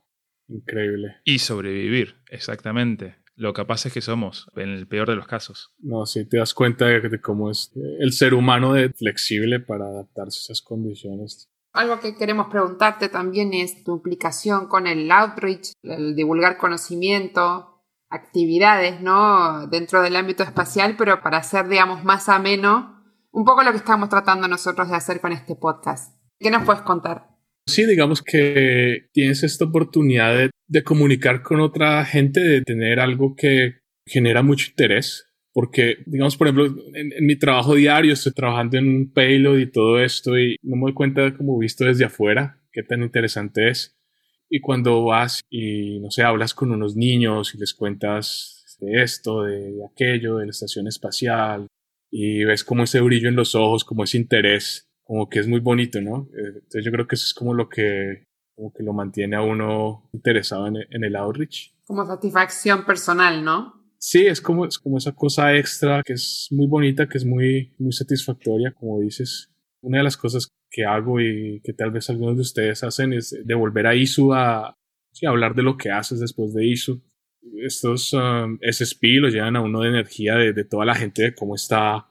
Speaker 1: Increíble.
Speaker 3: Y sobrevivir, exactamente. Lo capaz es que somos, en el peor de los casos.
Speaker 1: No, si te das cuenta de cómo es el ser humano de flexible para adaptarse a esas condiciones.
Speaker 2: Algo que queremos preguntarte también es tu implicación con el outreach, el divulgar conocimiento, actividades, ¿no? Dentro del ámbito espacial, pero para hacer, digamos, más ameno un poco lo que estamos tratando nosotros de hacer con este podcast. ¿Qué nos puedes contar?
Speaker 1: Sí, digamos que tienes esta oportunidad de, de comunicar con otra gente, de tener algo que genera mucho interés porque, digamos, por ejemplo, en, mi trabajo diario estoy trabajando en un payload y todo esto y no me doy cuenta como visto desde afuera, qué tan interesante es. Y cuando vas y, no sé, hablas con unos niños y les cuentas de esto, de aquello, de la estación espacial, y ves como ese brillo en los ojos, como ese interés, como que es muy bonito, ¿no? Eh, entonces yo creo que eso es como lo que, como que lo mantiene a uno interesado en, en el outreach.
Speaker 2: Como satisfacción personal, ¿no?
Speaker 1: Sí, es como, es como esa cosa extra que es muy bonita, que es muy, muy satisfactoria, como dices. Una de las cosas que hago y que tal vez algunos de ustedes hacen es devolver a ISU a, hablar de lo que haces después de ISU. Estos um, SSP lo llevan a uno de energía de, de toda la gente, de cómo está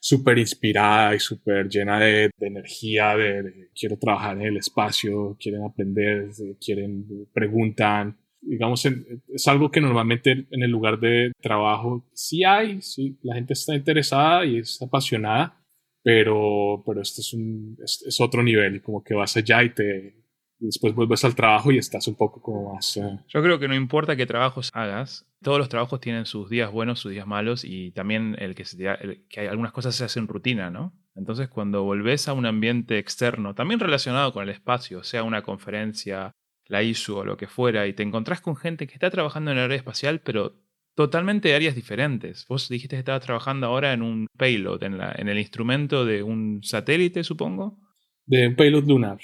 Speaker 1: súper inspirada y súper llena de, de energía, de, de, quiero trabajar en el espacio, quieren aprender, quieren, preguntan. Digamos, es algo que normalmente en el lugar de trabajo sí hay, sí, la gente está interesada y es apasionada, pero, pero este es, un, es, es otro nivel, como que vas allá y te, después vuelves al trabajo y estás un poco como más... Uh...
Speaker 3: Yo creo que no importa qué trabajos hagas, todos los trabajos tienen sus días buenos, sus días malos y también el que, se, el que algunas cosas se hacen rutina, ¿no? Entonces cuando volvés a un ambiente externo, también relacionado con el espacio, sea una conferencia, la ISU o lo que fuera, y te encontrás con gente que está trabajando en el área espacial, pero totalmente de áreas diferentes. Vos dijiste que estabas trabajando ahora en un payload, en, la, en el instrumento de un satélite, supongo.
Speaker 1: De un payload lunar.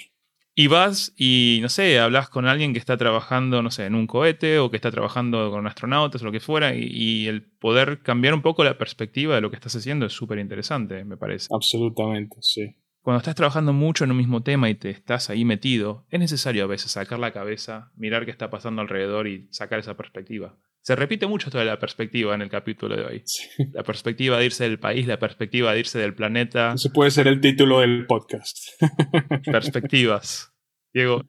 Speaker 3: Y vas y, no sé, hablas con alguien que está trabajando, no sé, en un cohete o que está trabajando con astronautas o lo que fuera, y, y el poder cambiar un poco la perspectiva de lo que estás haciendo es súper interesante, me parece.
Speaker 1: Absolutamente, sí.
Speaker 3: Cuando estás trabajando mucho en un mismo tema y te estás ahí metido, es necesario a veces sacar la cabeza, mirar qué está pasando alrededor y sacar esa perspectiva. Se repite mucho esto de la perspectiva en el capítulo de hoy. Sí. La perspectiva de irse del país, la perspectiva de irse del planeta.
Speaker 1: Ese puede ser el título del podcast.
Speaker 3: Perspectivas. Diego,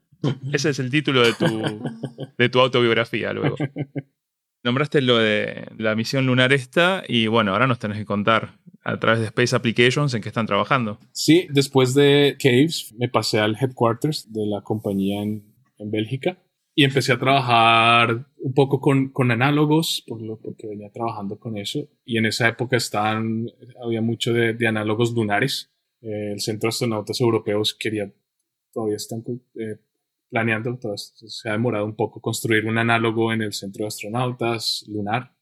Speaker 3: ese es el título de tu, de tu autobiografía luego. Nombraste lo de la misión lunar esta y bueno, ahora nos tenés que contar a través de Space Applications en qué están trabajando.
Speaker 1: Sí, después de Caves me pasé al headquarters de la compañía en, en Bélgica y empecé a trabajar un poco con, con análogos, por lo, porque venía trabajando con eso. Y en esa época estaban, había mucho de, de análogos lunares. Eh, el Centro de Astronautas Europeos quería, todavía están eh, planeando, se ha demorado un poco construir un análogo en el Centro de Astronautas lunar.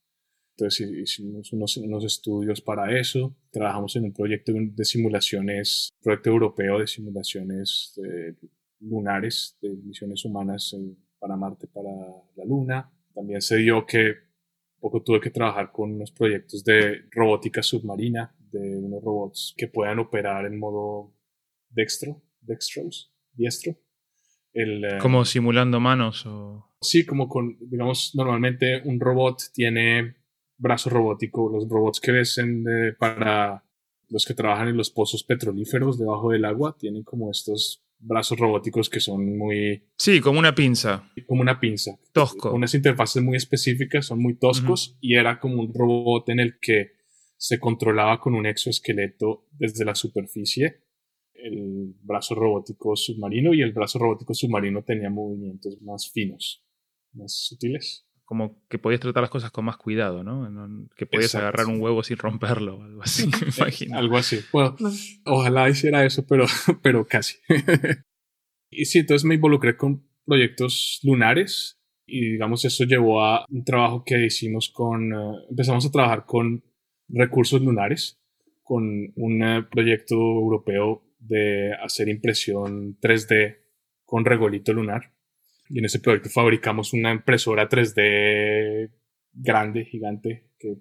Speaker 1: Entonces hicimos unos, unos estudios para eso. Trabajamos en un proyecto de simulaciones, proyecto europeo de simulaciones de lunares, de misiones humanas para Marte, para la Luna. También se dio que un poco tuve que trabajar con unos proyectos de robótica submarina, de unos robots que puedan operar en modo dextro, dextros, diestro.
Speaker 3: El, eh, ¿Como simulando manos o...?
Speaker 1: Sí, como con, digamos, normalmente un robot tiene brazo robótico. Los robots que ves en, eh, para los que trabajan en los pozos petrolíferos debajo del agua tienen como estos brazos robóticos que son muy...
Speaker 3: Sí, como una pinza.
Speaker 1: Como una pinza.
Speaker 3: Tosco.
Speaker 1: Con unas interfaces muy específicas, son muy toscos uh -huh. y era como un robot en el que se controlaba con un exoesqueleto desde la superficie el brazo robótico submarino y el brazo robótico submarino tenía movimientos más finos, más sutiles.
Speaker 3: Como que podías tratar las cosas con más cuidado, ¿no? Que podías Exacto. agarrar un huevo sin romperlo o algo así, me imagino.
Speaker 1: algo así. Bueno, ojalá hiciera eso, pero, pero casi. y sí, entonces me involucré con proyectos lunares y digamos eso llevó a un trabajo que hicimos con, uh, empezamos a trabajar con recursos lunares, con un uh, proyecto europeo de hacer impresión 3D con regolito lunar. Y en ese proyecto fabricamos una impresora 3D grande, gigante, que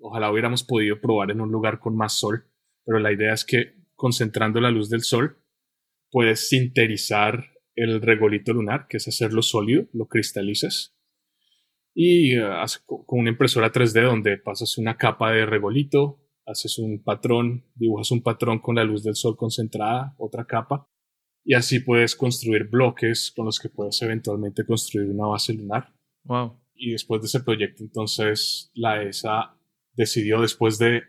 Speaker 1: ojalá hubiéramos podido probar en un lugar con más sol. Pero la idea es que concentrando la luz del sol, puedes sinterizar el regolito lunar, que es hacerlo sólido, lo cristalizas. Y uh, con una impresora 3D donde pasas una capa de regolito, haces un patrón, dibujas un patrón con la luz del sol concentrada, otra capa, y así puedes construir bloques con los que puedes eventualmente construir una base lunar.
Speaker 3: Wow.
Speaker 1: Y después de ese proyecto, entonces la ESA decidió, después de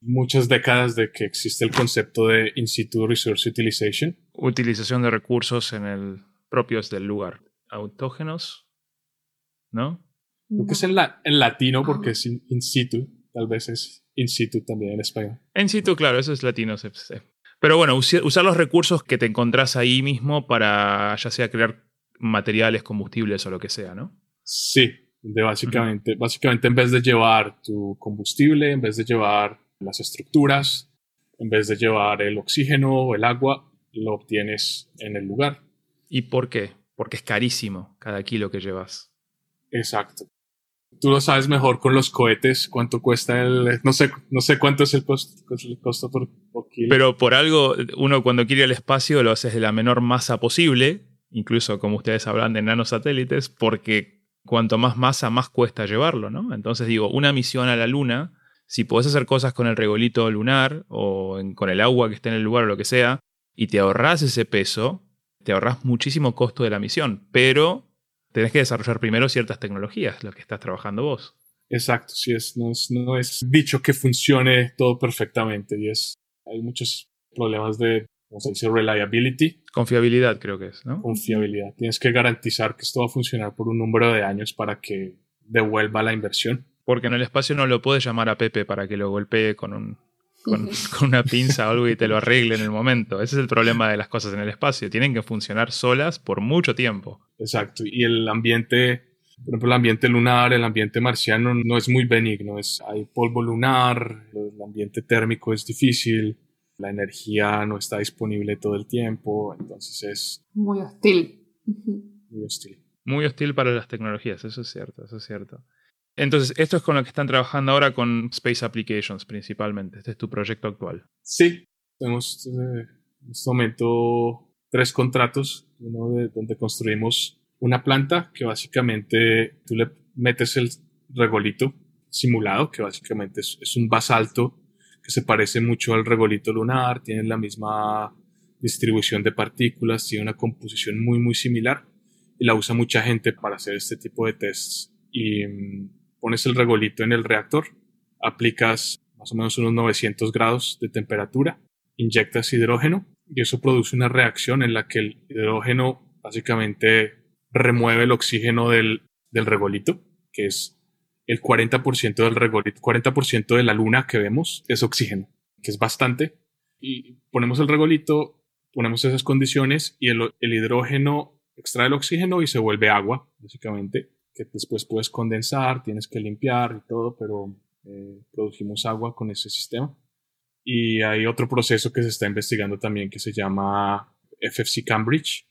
Speaker 1: muchas décadas de que existe el concepto de In situ resource utilization.
Speaker 3: Utilización de recursos en el propios del lugar. Autógenos, ¿no?
Speaker 1: Creo que es en, la, en latino porque es in, in situ, tal vez es in situ también en español.
Speaker 3: En situ, claro, eso es latino. Pero bueno, usar los recursos que te encontrás ahí mismo para ya sea crear materiales, combustibles o lo que sea, ¿no?
Speaker 1: Sí, de básicamente, básicamente en vez de llevar tu combustible, en vez de llevar las estructuras, en vez de llevar el oxígeno o el agua, lo obtienes en el lugar.
Speaker 3: ¿Y por qué? Porque es carísimo cada kilo que llevas.
Speaker 1: Exacto. Tú lo sabes mejor con los cohetes, cuánto cuesta el... No sé, no sé cuánto es el costo, el por, kilo.
Speaker 3: Pero por algo, uno cuando quiere al espacio lo haces de la menor masa posible, incluso como ustedes hablan de nanosatélites, porque cuanto más masa, más cuesta llevarlo, ¿no? Entonces digo, una misión a la Luna, si podés hacer cosas con el regolito lunar o con el agua que esté en el lugar o lo que sea, y te ahorras ese peso, te ahorras muchísimo costo de la misión, pero tenés que desarrollar primero ciertas tecnologías, lo que estás trabajando vos.
Speaker 1: Exacto, sí, es, no, es, no es dicho que funcione todo perfectamente y es, hay muchos problemas de, ¿cómo se dice? Reliability,
Speaker 3: Confiabilidad creo que es, ¿no?
Speaker 1: confiabilidad. Tienes que garantizar que esto va a funcionar por un número de años para que devuelva la inversión.
Speaker 3: Porque en el espacio no lo puedes llamar a Pepe para que lo golpee con, un, con, con una pinza o algo y te lo arregle en el momento. Ese es el problema de las cosas en el espacio. Tienen que funcionar solas por mucho tiempo.
Speaker 1: Exacto. Y el ambiente, por ejemplo, el ambiente lunar, el ambiente marciano no es muy benigno. Es, hay polvo lunar, el ambiente térmico es difícil, la energía no está disponible todo el tiempo, entonces es
Speaker 2: Muy hostil.
Speaker 1: Muy hostil.
Speaker 3: Muy hostil para las tecnologías, eso es cierto, eso es cierto. Entonces, esto es con lo que están trabajando ahora con Space Applications principalmente. Este es tu proyecto actual.
Speaker 1: Sí, tenemos eh, en este momento tres contratos, uno de donde construimos una planta que básicamente tú le metes el regolito simulado, que básicamente es, es un basalto que se parece mucho al regolito lunar, tiene la misma distribución de partículas, tiene una composición muy muy similar y la usa mucha gente para hacer este tipo de tests. Y mm, pones el regolito en el reactor, aplicas más o menos unos 900 grados de temperatura, inyectas hidrógeno y eso produce una reacción en la que el hidrógeno básicamente remueve el oxígeno del, del regolito, que es el 40% del regolito, 40% de la luna que vemos es oxígeno, que es bastante. Y ponemos el regolito, ponemos esas condiciones y el, el hidrógeno extrae el oxígeno y se vuelve agua, básicamente, que después puedes condensar, tienes que limpiar y todo, pero eh, producimos agua con ese sistema. Y hay otro proceso que se está investigando también que se llama FFC Cambridge.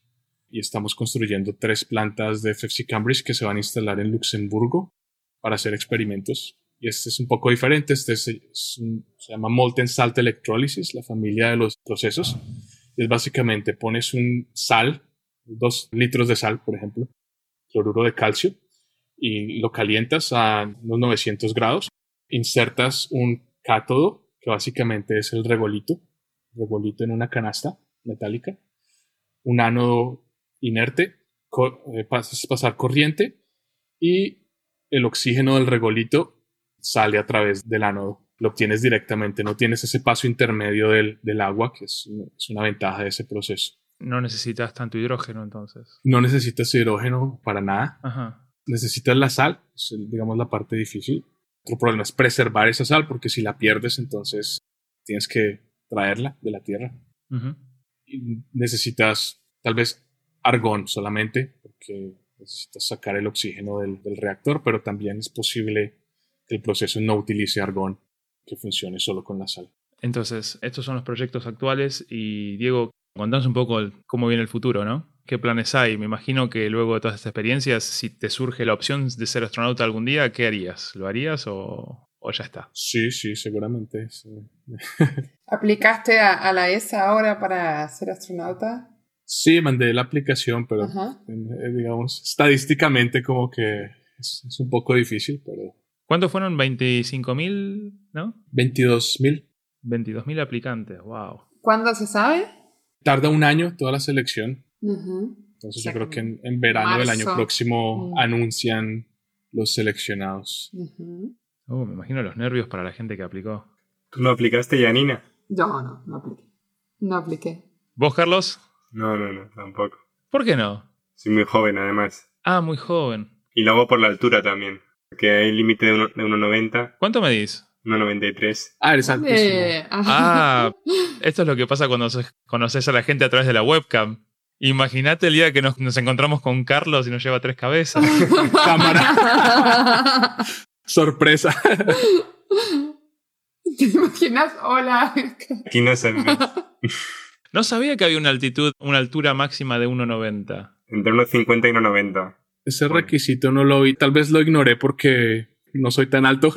Speaker 1: Y estamos construyendo tres plantas de FFC Cambridge que se van a instalar en Luxemburgo para hacer experimentos. Y este es un poco diferente. Este es, es un- se llama Molten Salt Electrolysis, la familia de los procesos. Es básicamente pones un sal, dos litros de sal, por ejemplo, cloruro de calcio, y lo calientas a unos 900 grados. Insertas un cátodo, que básicamente es el regolito, regolito en una canasta metálica, un ánodo inerte, co- eh, pasas pasar corriente y el oxígeno del regolito sale a través del ánodo. Lo obtienes directamente, no tienes ese paso intermedio del, del agua, que es, es una ventaja de ese proceso.
Speaker 3: No necesitas tanto hidrógeno entonces.
Speaker 1: No necesitas hidrógeno para nada,
Speaker 3: Ajá.
Speaker 1: Necesitas la sal, es digamos la parte difícil. Otro problema es preservar esa sal, porque si la pierdes, entonces tienes que traerla de la tierra. Y necesitas tal vez argón solamente, porque necesitas sacar el oxígeno del, del reactor, pero también es posible que el proceso no utilice argón, que funcione solo con la sal.
Speaker 3: Entonces, estos son los proyectos actuales y Diego, contanos un poco el- cómo viene el futuro, ¿no? ¿Qué planes hay? Me imagino que luego de todas estas experiencias, si te surge la opción de ser astronauta algún día, ¿qué harías? ¿Lo harías o, o ya está?
Speaker 1: Sí, sí, seguramente. sí.
Speaker 2: ¿Aplicaste a, a la ESA ahora para ser astronauta?
Speaker 1: Sí, mandé la aplicación, pero
Speaker 2: Ajá.
Speaker 1: eh, digamos, estadísticamente como que es, es un poco difícil, pero
Speaker 3: ¿Cuántos fueron? ¿25.000? ¿No?
Speaker 1: 22 mil.
Speaker 3: 22.000 aplicantes, wow.
Speaker 2: ¿Cuándo se sabe?
Speaker 1: Tarda un año toda la selección, Entonces
Speaker 2: O sea,
Speaker 1: yo creo que en, en verano del año próximo
Speaker 2: Mm.
Speaker 1: anuncian los seleccionados.
Speaker 3: Oh, me imagino los nervios para la gente que aplicó.
Speaker 4: ¿Tú no aplicaste, Janina?
Speaker 2: No, no, no apliqué. No apliqué.
Speaker 3: ¿Vos, Carlos?
Speaker 4: No, no, no, tampoco.
Speaker 3: ¿Por qué no?
Speaker 4: Soy muy joven, además.
Speaker 3: Ah, muy joven.
Speaker 4: Y luego por la altura también. Que hay límite de uno- de 1,90.
Speaker 3: ¿Cuánto medís?
Speaker 4: 1,93.
Speaker 1: Ah, eres altísimo.
Speaker 2: Eh,
Speaker 3: Ah, esto es lo que pasa cuando conoces a la gente a través de la webcam. Imagínate el día que nos, nos encontramos con Carlos y nos lleva tres cabezas.
Speaker 1: Cámara. Sorpresa.
Speaker 2: ¿Te imaginas? Hola.
Speaker 4: Aquí no se ve.
Speaker 3: No sabía que había una altitud, una altura máxima de 1,90.
Speaker 4: Entre unos 50 y unos 90.
Speaker 1: Ese requisito no lo vi. Tal vez lo ignoré porque no soy tan alto.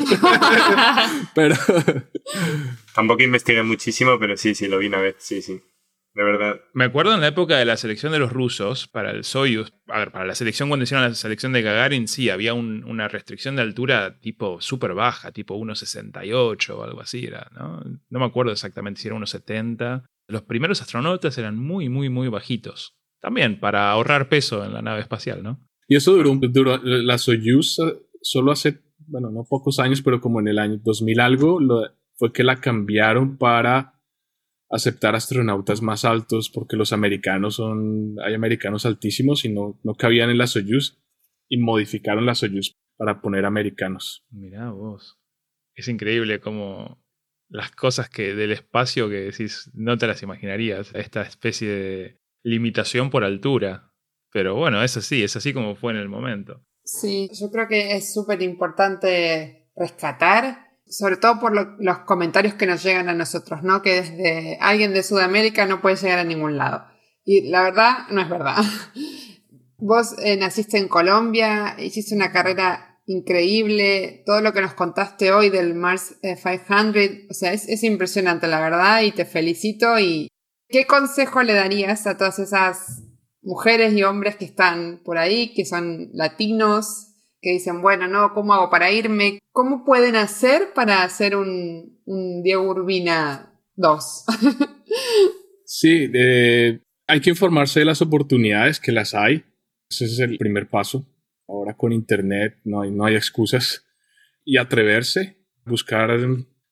Speaker 1: Pero
Speaker 4: Tampoco investigué muchísimo, pero sí, sí, lo vi una vez. Sí, sí. De verdad.
Speaker 3: Me acuerdo en la época de la selección de los rusos para el Soyuz, a ver, para la selección cuando hicieron la selección de Gagarin, sí, había un- una restricción de altura tipo súper baja, tipo 1,68 o algo así era, ¿no? No me acuerdo exactamente si era 1,70. Los primeros astronautas eran muy, muy, muy bajitos. También para ahorrar peso en la nave espacial, ¿no?
Speaker 1: Y eso duró, duró la Soyuz eh, solo hace, bueno, no pocos años, pero como en el año 2000 algo, lo- fue que la cambiaron para aceptar astronautas más altos porque los americanos son, hay americanos altísimos y no, no cabían en la Soyuz y modificaron la Soyuz para poner americanos.
Speaker 3: Mirá vos. Es increíble como las cosas que del espacio que decís no te las imaginarías. Esta especie de limitación por altura. Pero bueno, es así, es así como fue en el momento.
Speaker 2: Sí, yo creo que es súper importante rescatar, sobre todo por lo- los comentarios que nos llegan a nosotros, ¿no? Que desde alguien de Sudamérica no puede llegar a ningún lado. Y la verdad, no es verdad. Vos eh, naciste en Colombia, hiciste una carrera increíble, todo lo que nos contaste hoy del Mars eh, 500, o sea, es impresionante la verdad y te felicito. ¿Y qué consejo le darías a todas esas mujeres y hombres que están por ahí, que son latinos, que dicen, bueno, no, ¿cómo hago para irme? ¿Cómo pueden hacer para hacer un, un Diego Urbina 2?
Speaker 1: Sí, hay que informarse de las oportunidades que las hay. Ese es el primer paso. Ahora con internet no hay, no hay excusas. Y atreverse, buscar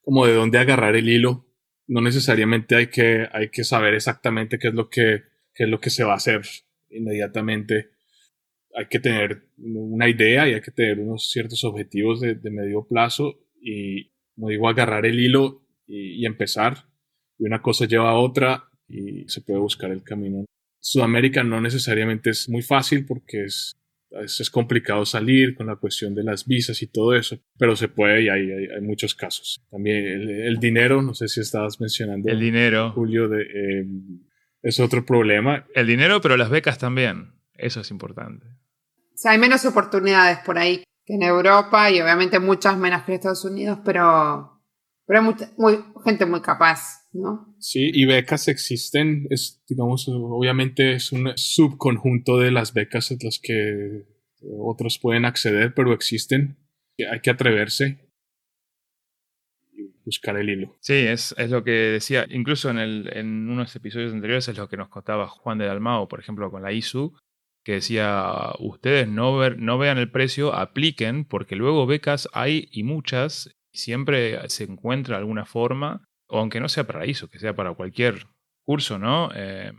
Speaker 1: como de dónde agarrar el hilo. No necesariamente hay que, hay que saber exactamente qué es lo que, qué es lo que se va a hacer inmediatamente. Hay que tener una idea y hay que tener unos ciertos objetivos de, de medio plazo y, como digo, agarrar el hilo y, y empezar. Y una cosa lleva a otra y se puede buscar el camino. Sudamérica no necesariamente es muy fácil porque es, es, es complicado salir con la cuestión de las visas y todo eso, pero se puede y hay, hay, hay muchos casos. También el, el, dinero, no sé si estabas mencionando.
Speaker 3: El dinero.
Speaker 1: Julio, de, eh, es otro problema.
Speaker 3: El dinero, pero las becas también. Eso es importante.
Speaker 2: O sea, hay menos oportunidades por ahí que en Europa y obviamente muchas menos que en Estados Unidos, pero, pero hay mucha, muy, gente muy capaz. ¿No?
Speaker 1: Sí, y becas existen, es, digamos, obviamente es un subconjunto de las becas a las que otros pueden acceder, pero existen. Hay que atreverse y buscar el hilo.
Speaker 3: Sí, es, es lo que decía, incluso en, el, en unos episodios anteriores es lo que nos contaba Juan de Dalmao, por ejemplo, con la ISU, que decía, ustedes no, ver, no vean el precio, apliquen, porque luego becas hay y muchas, siempre se encuentra alguna forma o aunque no sea para ISO, que sea para cualquier curso, ¿no? Eh,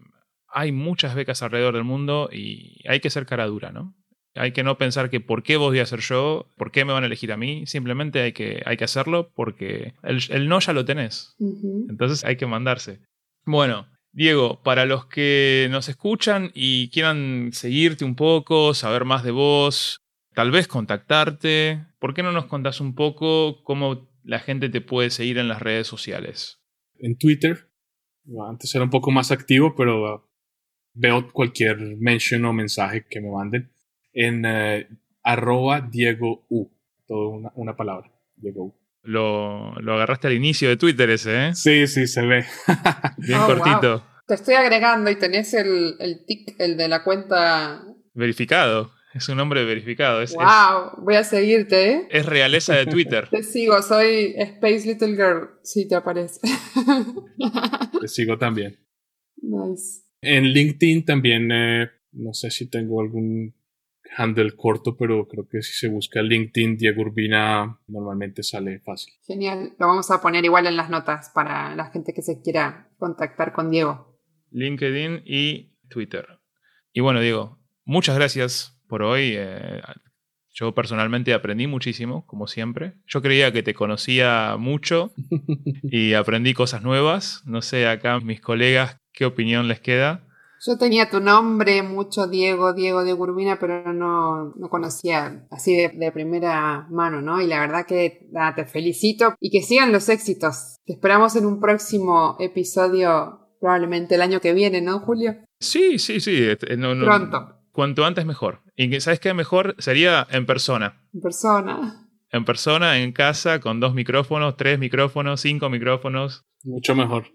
Speaker 3: hay muchas becas alrededor del mundo y hay que ser cara dura, ¿no? Hay que no pensar que por qué voy a ser yo, por qué me van a elegir a mí, simplemente hay que, hay que hacerlo porque el, el no ya lo tenés. Uh -huh. Entonces hay que mandarse. Bueno, Diego, para los que nos escuchan y quieran seguirte un poco, saber más de vos, tal vez contactarte, ¿por qué no nos contás un poco cómo la gente te puede seguir en las redes sociales?
Speaker 1: En Twitter. Antes era un poco más activo, pero uh, veo cualquier mention o mensaje que me manden. En uh, arroba Diego U. Todo una, una, palabra. Diego U.
Speaker 3: Lo, lo, agarraste al inicio de Twitter ese, ¿eh?
Speaker 1: Sí, sí, se ve.
Speaker 3: Bien oh, cortito.
Speaker 2: Wow. Te estoy agregando y tenés el, el tic, el de la cuenta.
Speaker 3: Verificado. Es un nombre verificado. Es,
Speaker 2: wow, es, voy a seguirte, ¿eh?
Speaker 3: Es realeza de Twitter.
Speaker 2: te sigo, soy Space Little Girl, si te aparece.
Speaker 1: te sigo también.
Speaker 2: Nice.
Speaker 1: En LinkedIn también, eh, no sé si tengo algún handle corto, pero creo que si se busca LinkedIn Diego Urbina, normalmente sale fácil.
Speaker 2: Genial, lo vamos a poner igual en las notas para la gente que se quiera contactar con Diego.
Speaker 3: LinkedIn y Twitter. Y bueno, Diego, muchas gracias por hoy. Eh, Yo personalmente aprendí muchísimo, como siempre. Yo creía que te conocía mucho y aprendí cosas nuevas. No sé, acá mis colegas, ¿qué opinión les queda?
Speaker 2: Yo tenía tu nombre mucho, Diego, Diego de Gurbina, pero no, no conocía así de, primera mano, ¿no? Y la verdad que te felicito y que sigan los éxitos. Te esperamos en un próximo episodio, probablemente el año que viene, ¿no, Julio?
Speaker 3: Sí, sí, sí. Este,
Speaker 2: Pronto.
Speaker 3: Cuanto antes mejor. Y ¿sabes qué mejor? Sería en persona.
Speaker 2: En persona.
Speaker 3: En persona, en casa, con dos micrófonos, tres micrófonos, cinco micrófonos.
Speaker 1: Mucho mejor.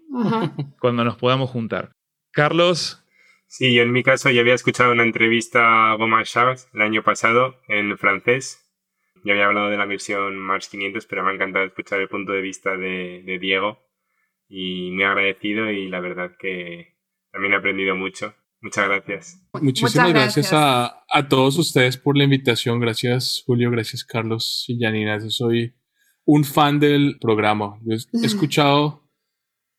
Speaker 3: Cuando nos podamos juntar. Carlos,
Speaker 4: Sí, yo en mi caso ya había escuchado una entrevista a Goma Charles el año pasado en francés. Ya había hablado de la versión Mars 500, pero me ha encantado escuchar el punto de vista de, Diego y me ha agradecido y la verdad que también he aprendido mucho. Muchas gracias.
Speaker 1: Muchísimas gracias, a, a, todos ustedes por la invitación. Gracias Julio, gracias Carlos y Janina. Yo soy un fan del programa. he escuchado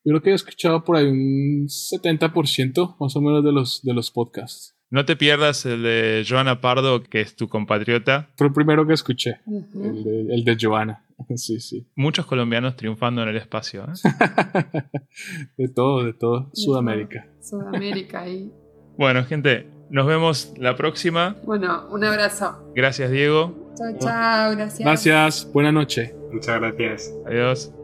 Speaker 1: yo creo que he escuchado por ahí un 70% más o menos de los, de los podcasts.
Speaker 3: No te pierdas el de Joana Pardo, que es tu compatriota.
Speaker 1: Fue el primero que escuché, el, de, el, de, Joana. Sí, sí.
Speaker 3: Muchos colombianos triunfando en el espacio. ¿eh?
Speaker 1: de todo, de todo. Sudamérica.
Speaker 2: Sudamérica ahí.
Speaker 3: Bueno, gente, nos vemos la próxima.
Speaker 2: Bueno, un abrazo.
Speaker 3: Gracias, Diego.
Speaker 2: Chao, chao, gracias.
Speaker 1: Gracias, buena noche.
Speaker 4: Muchas gracias.
Speaker 3: Adiós.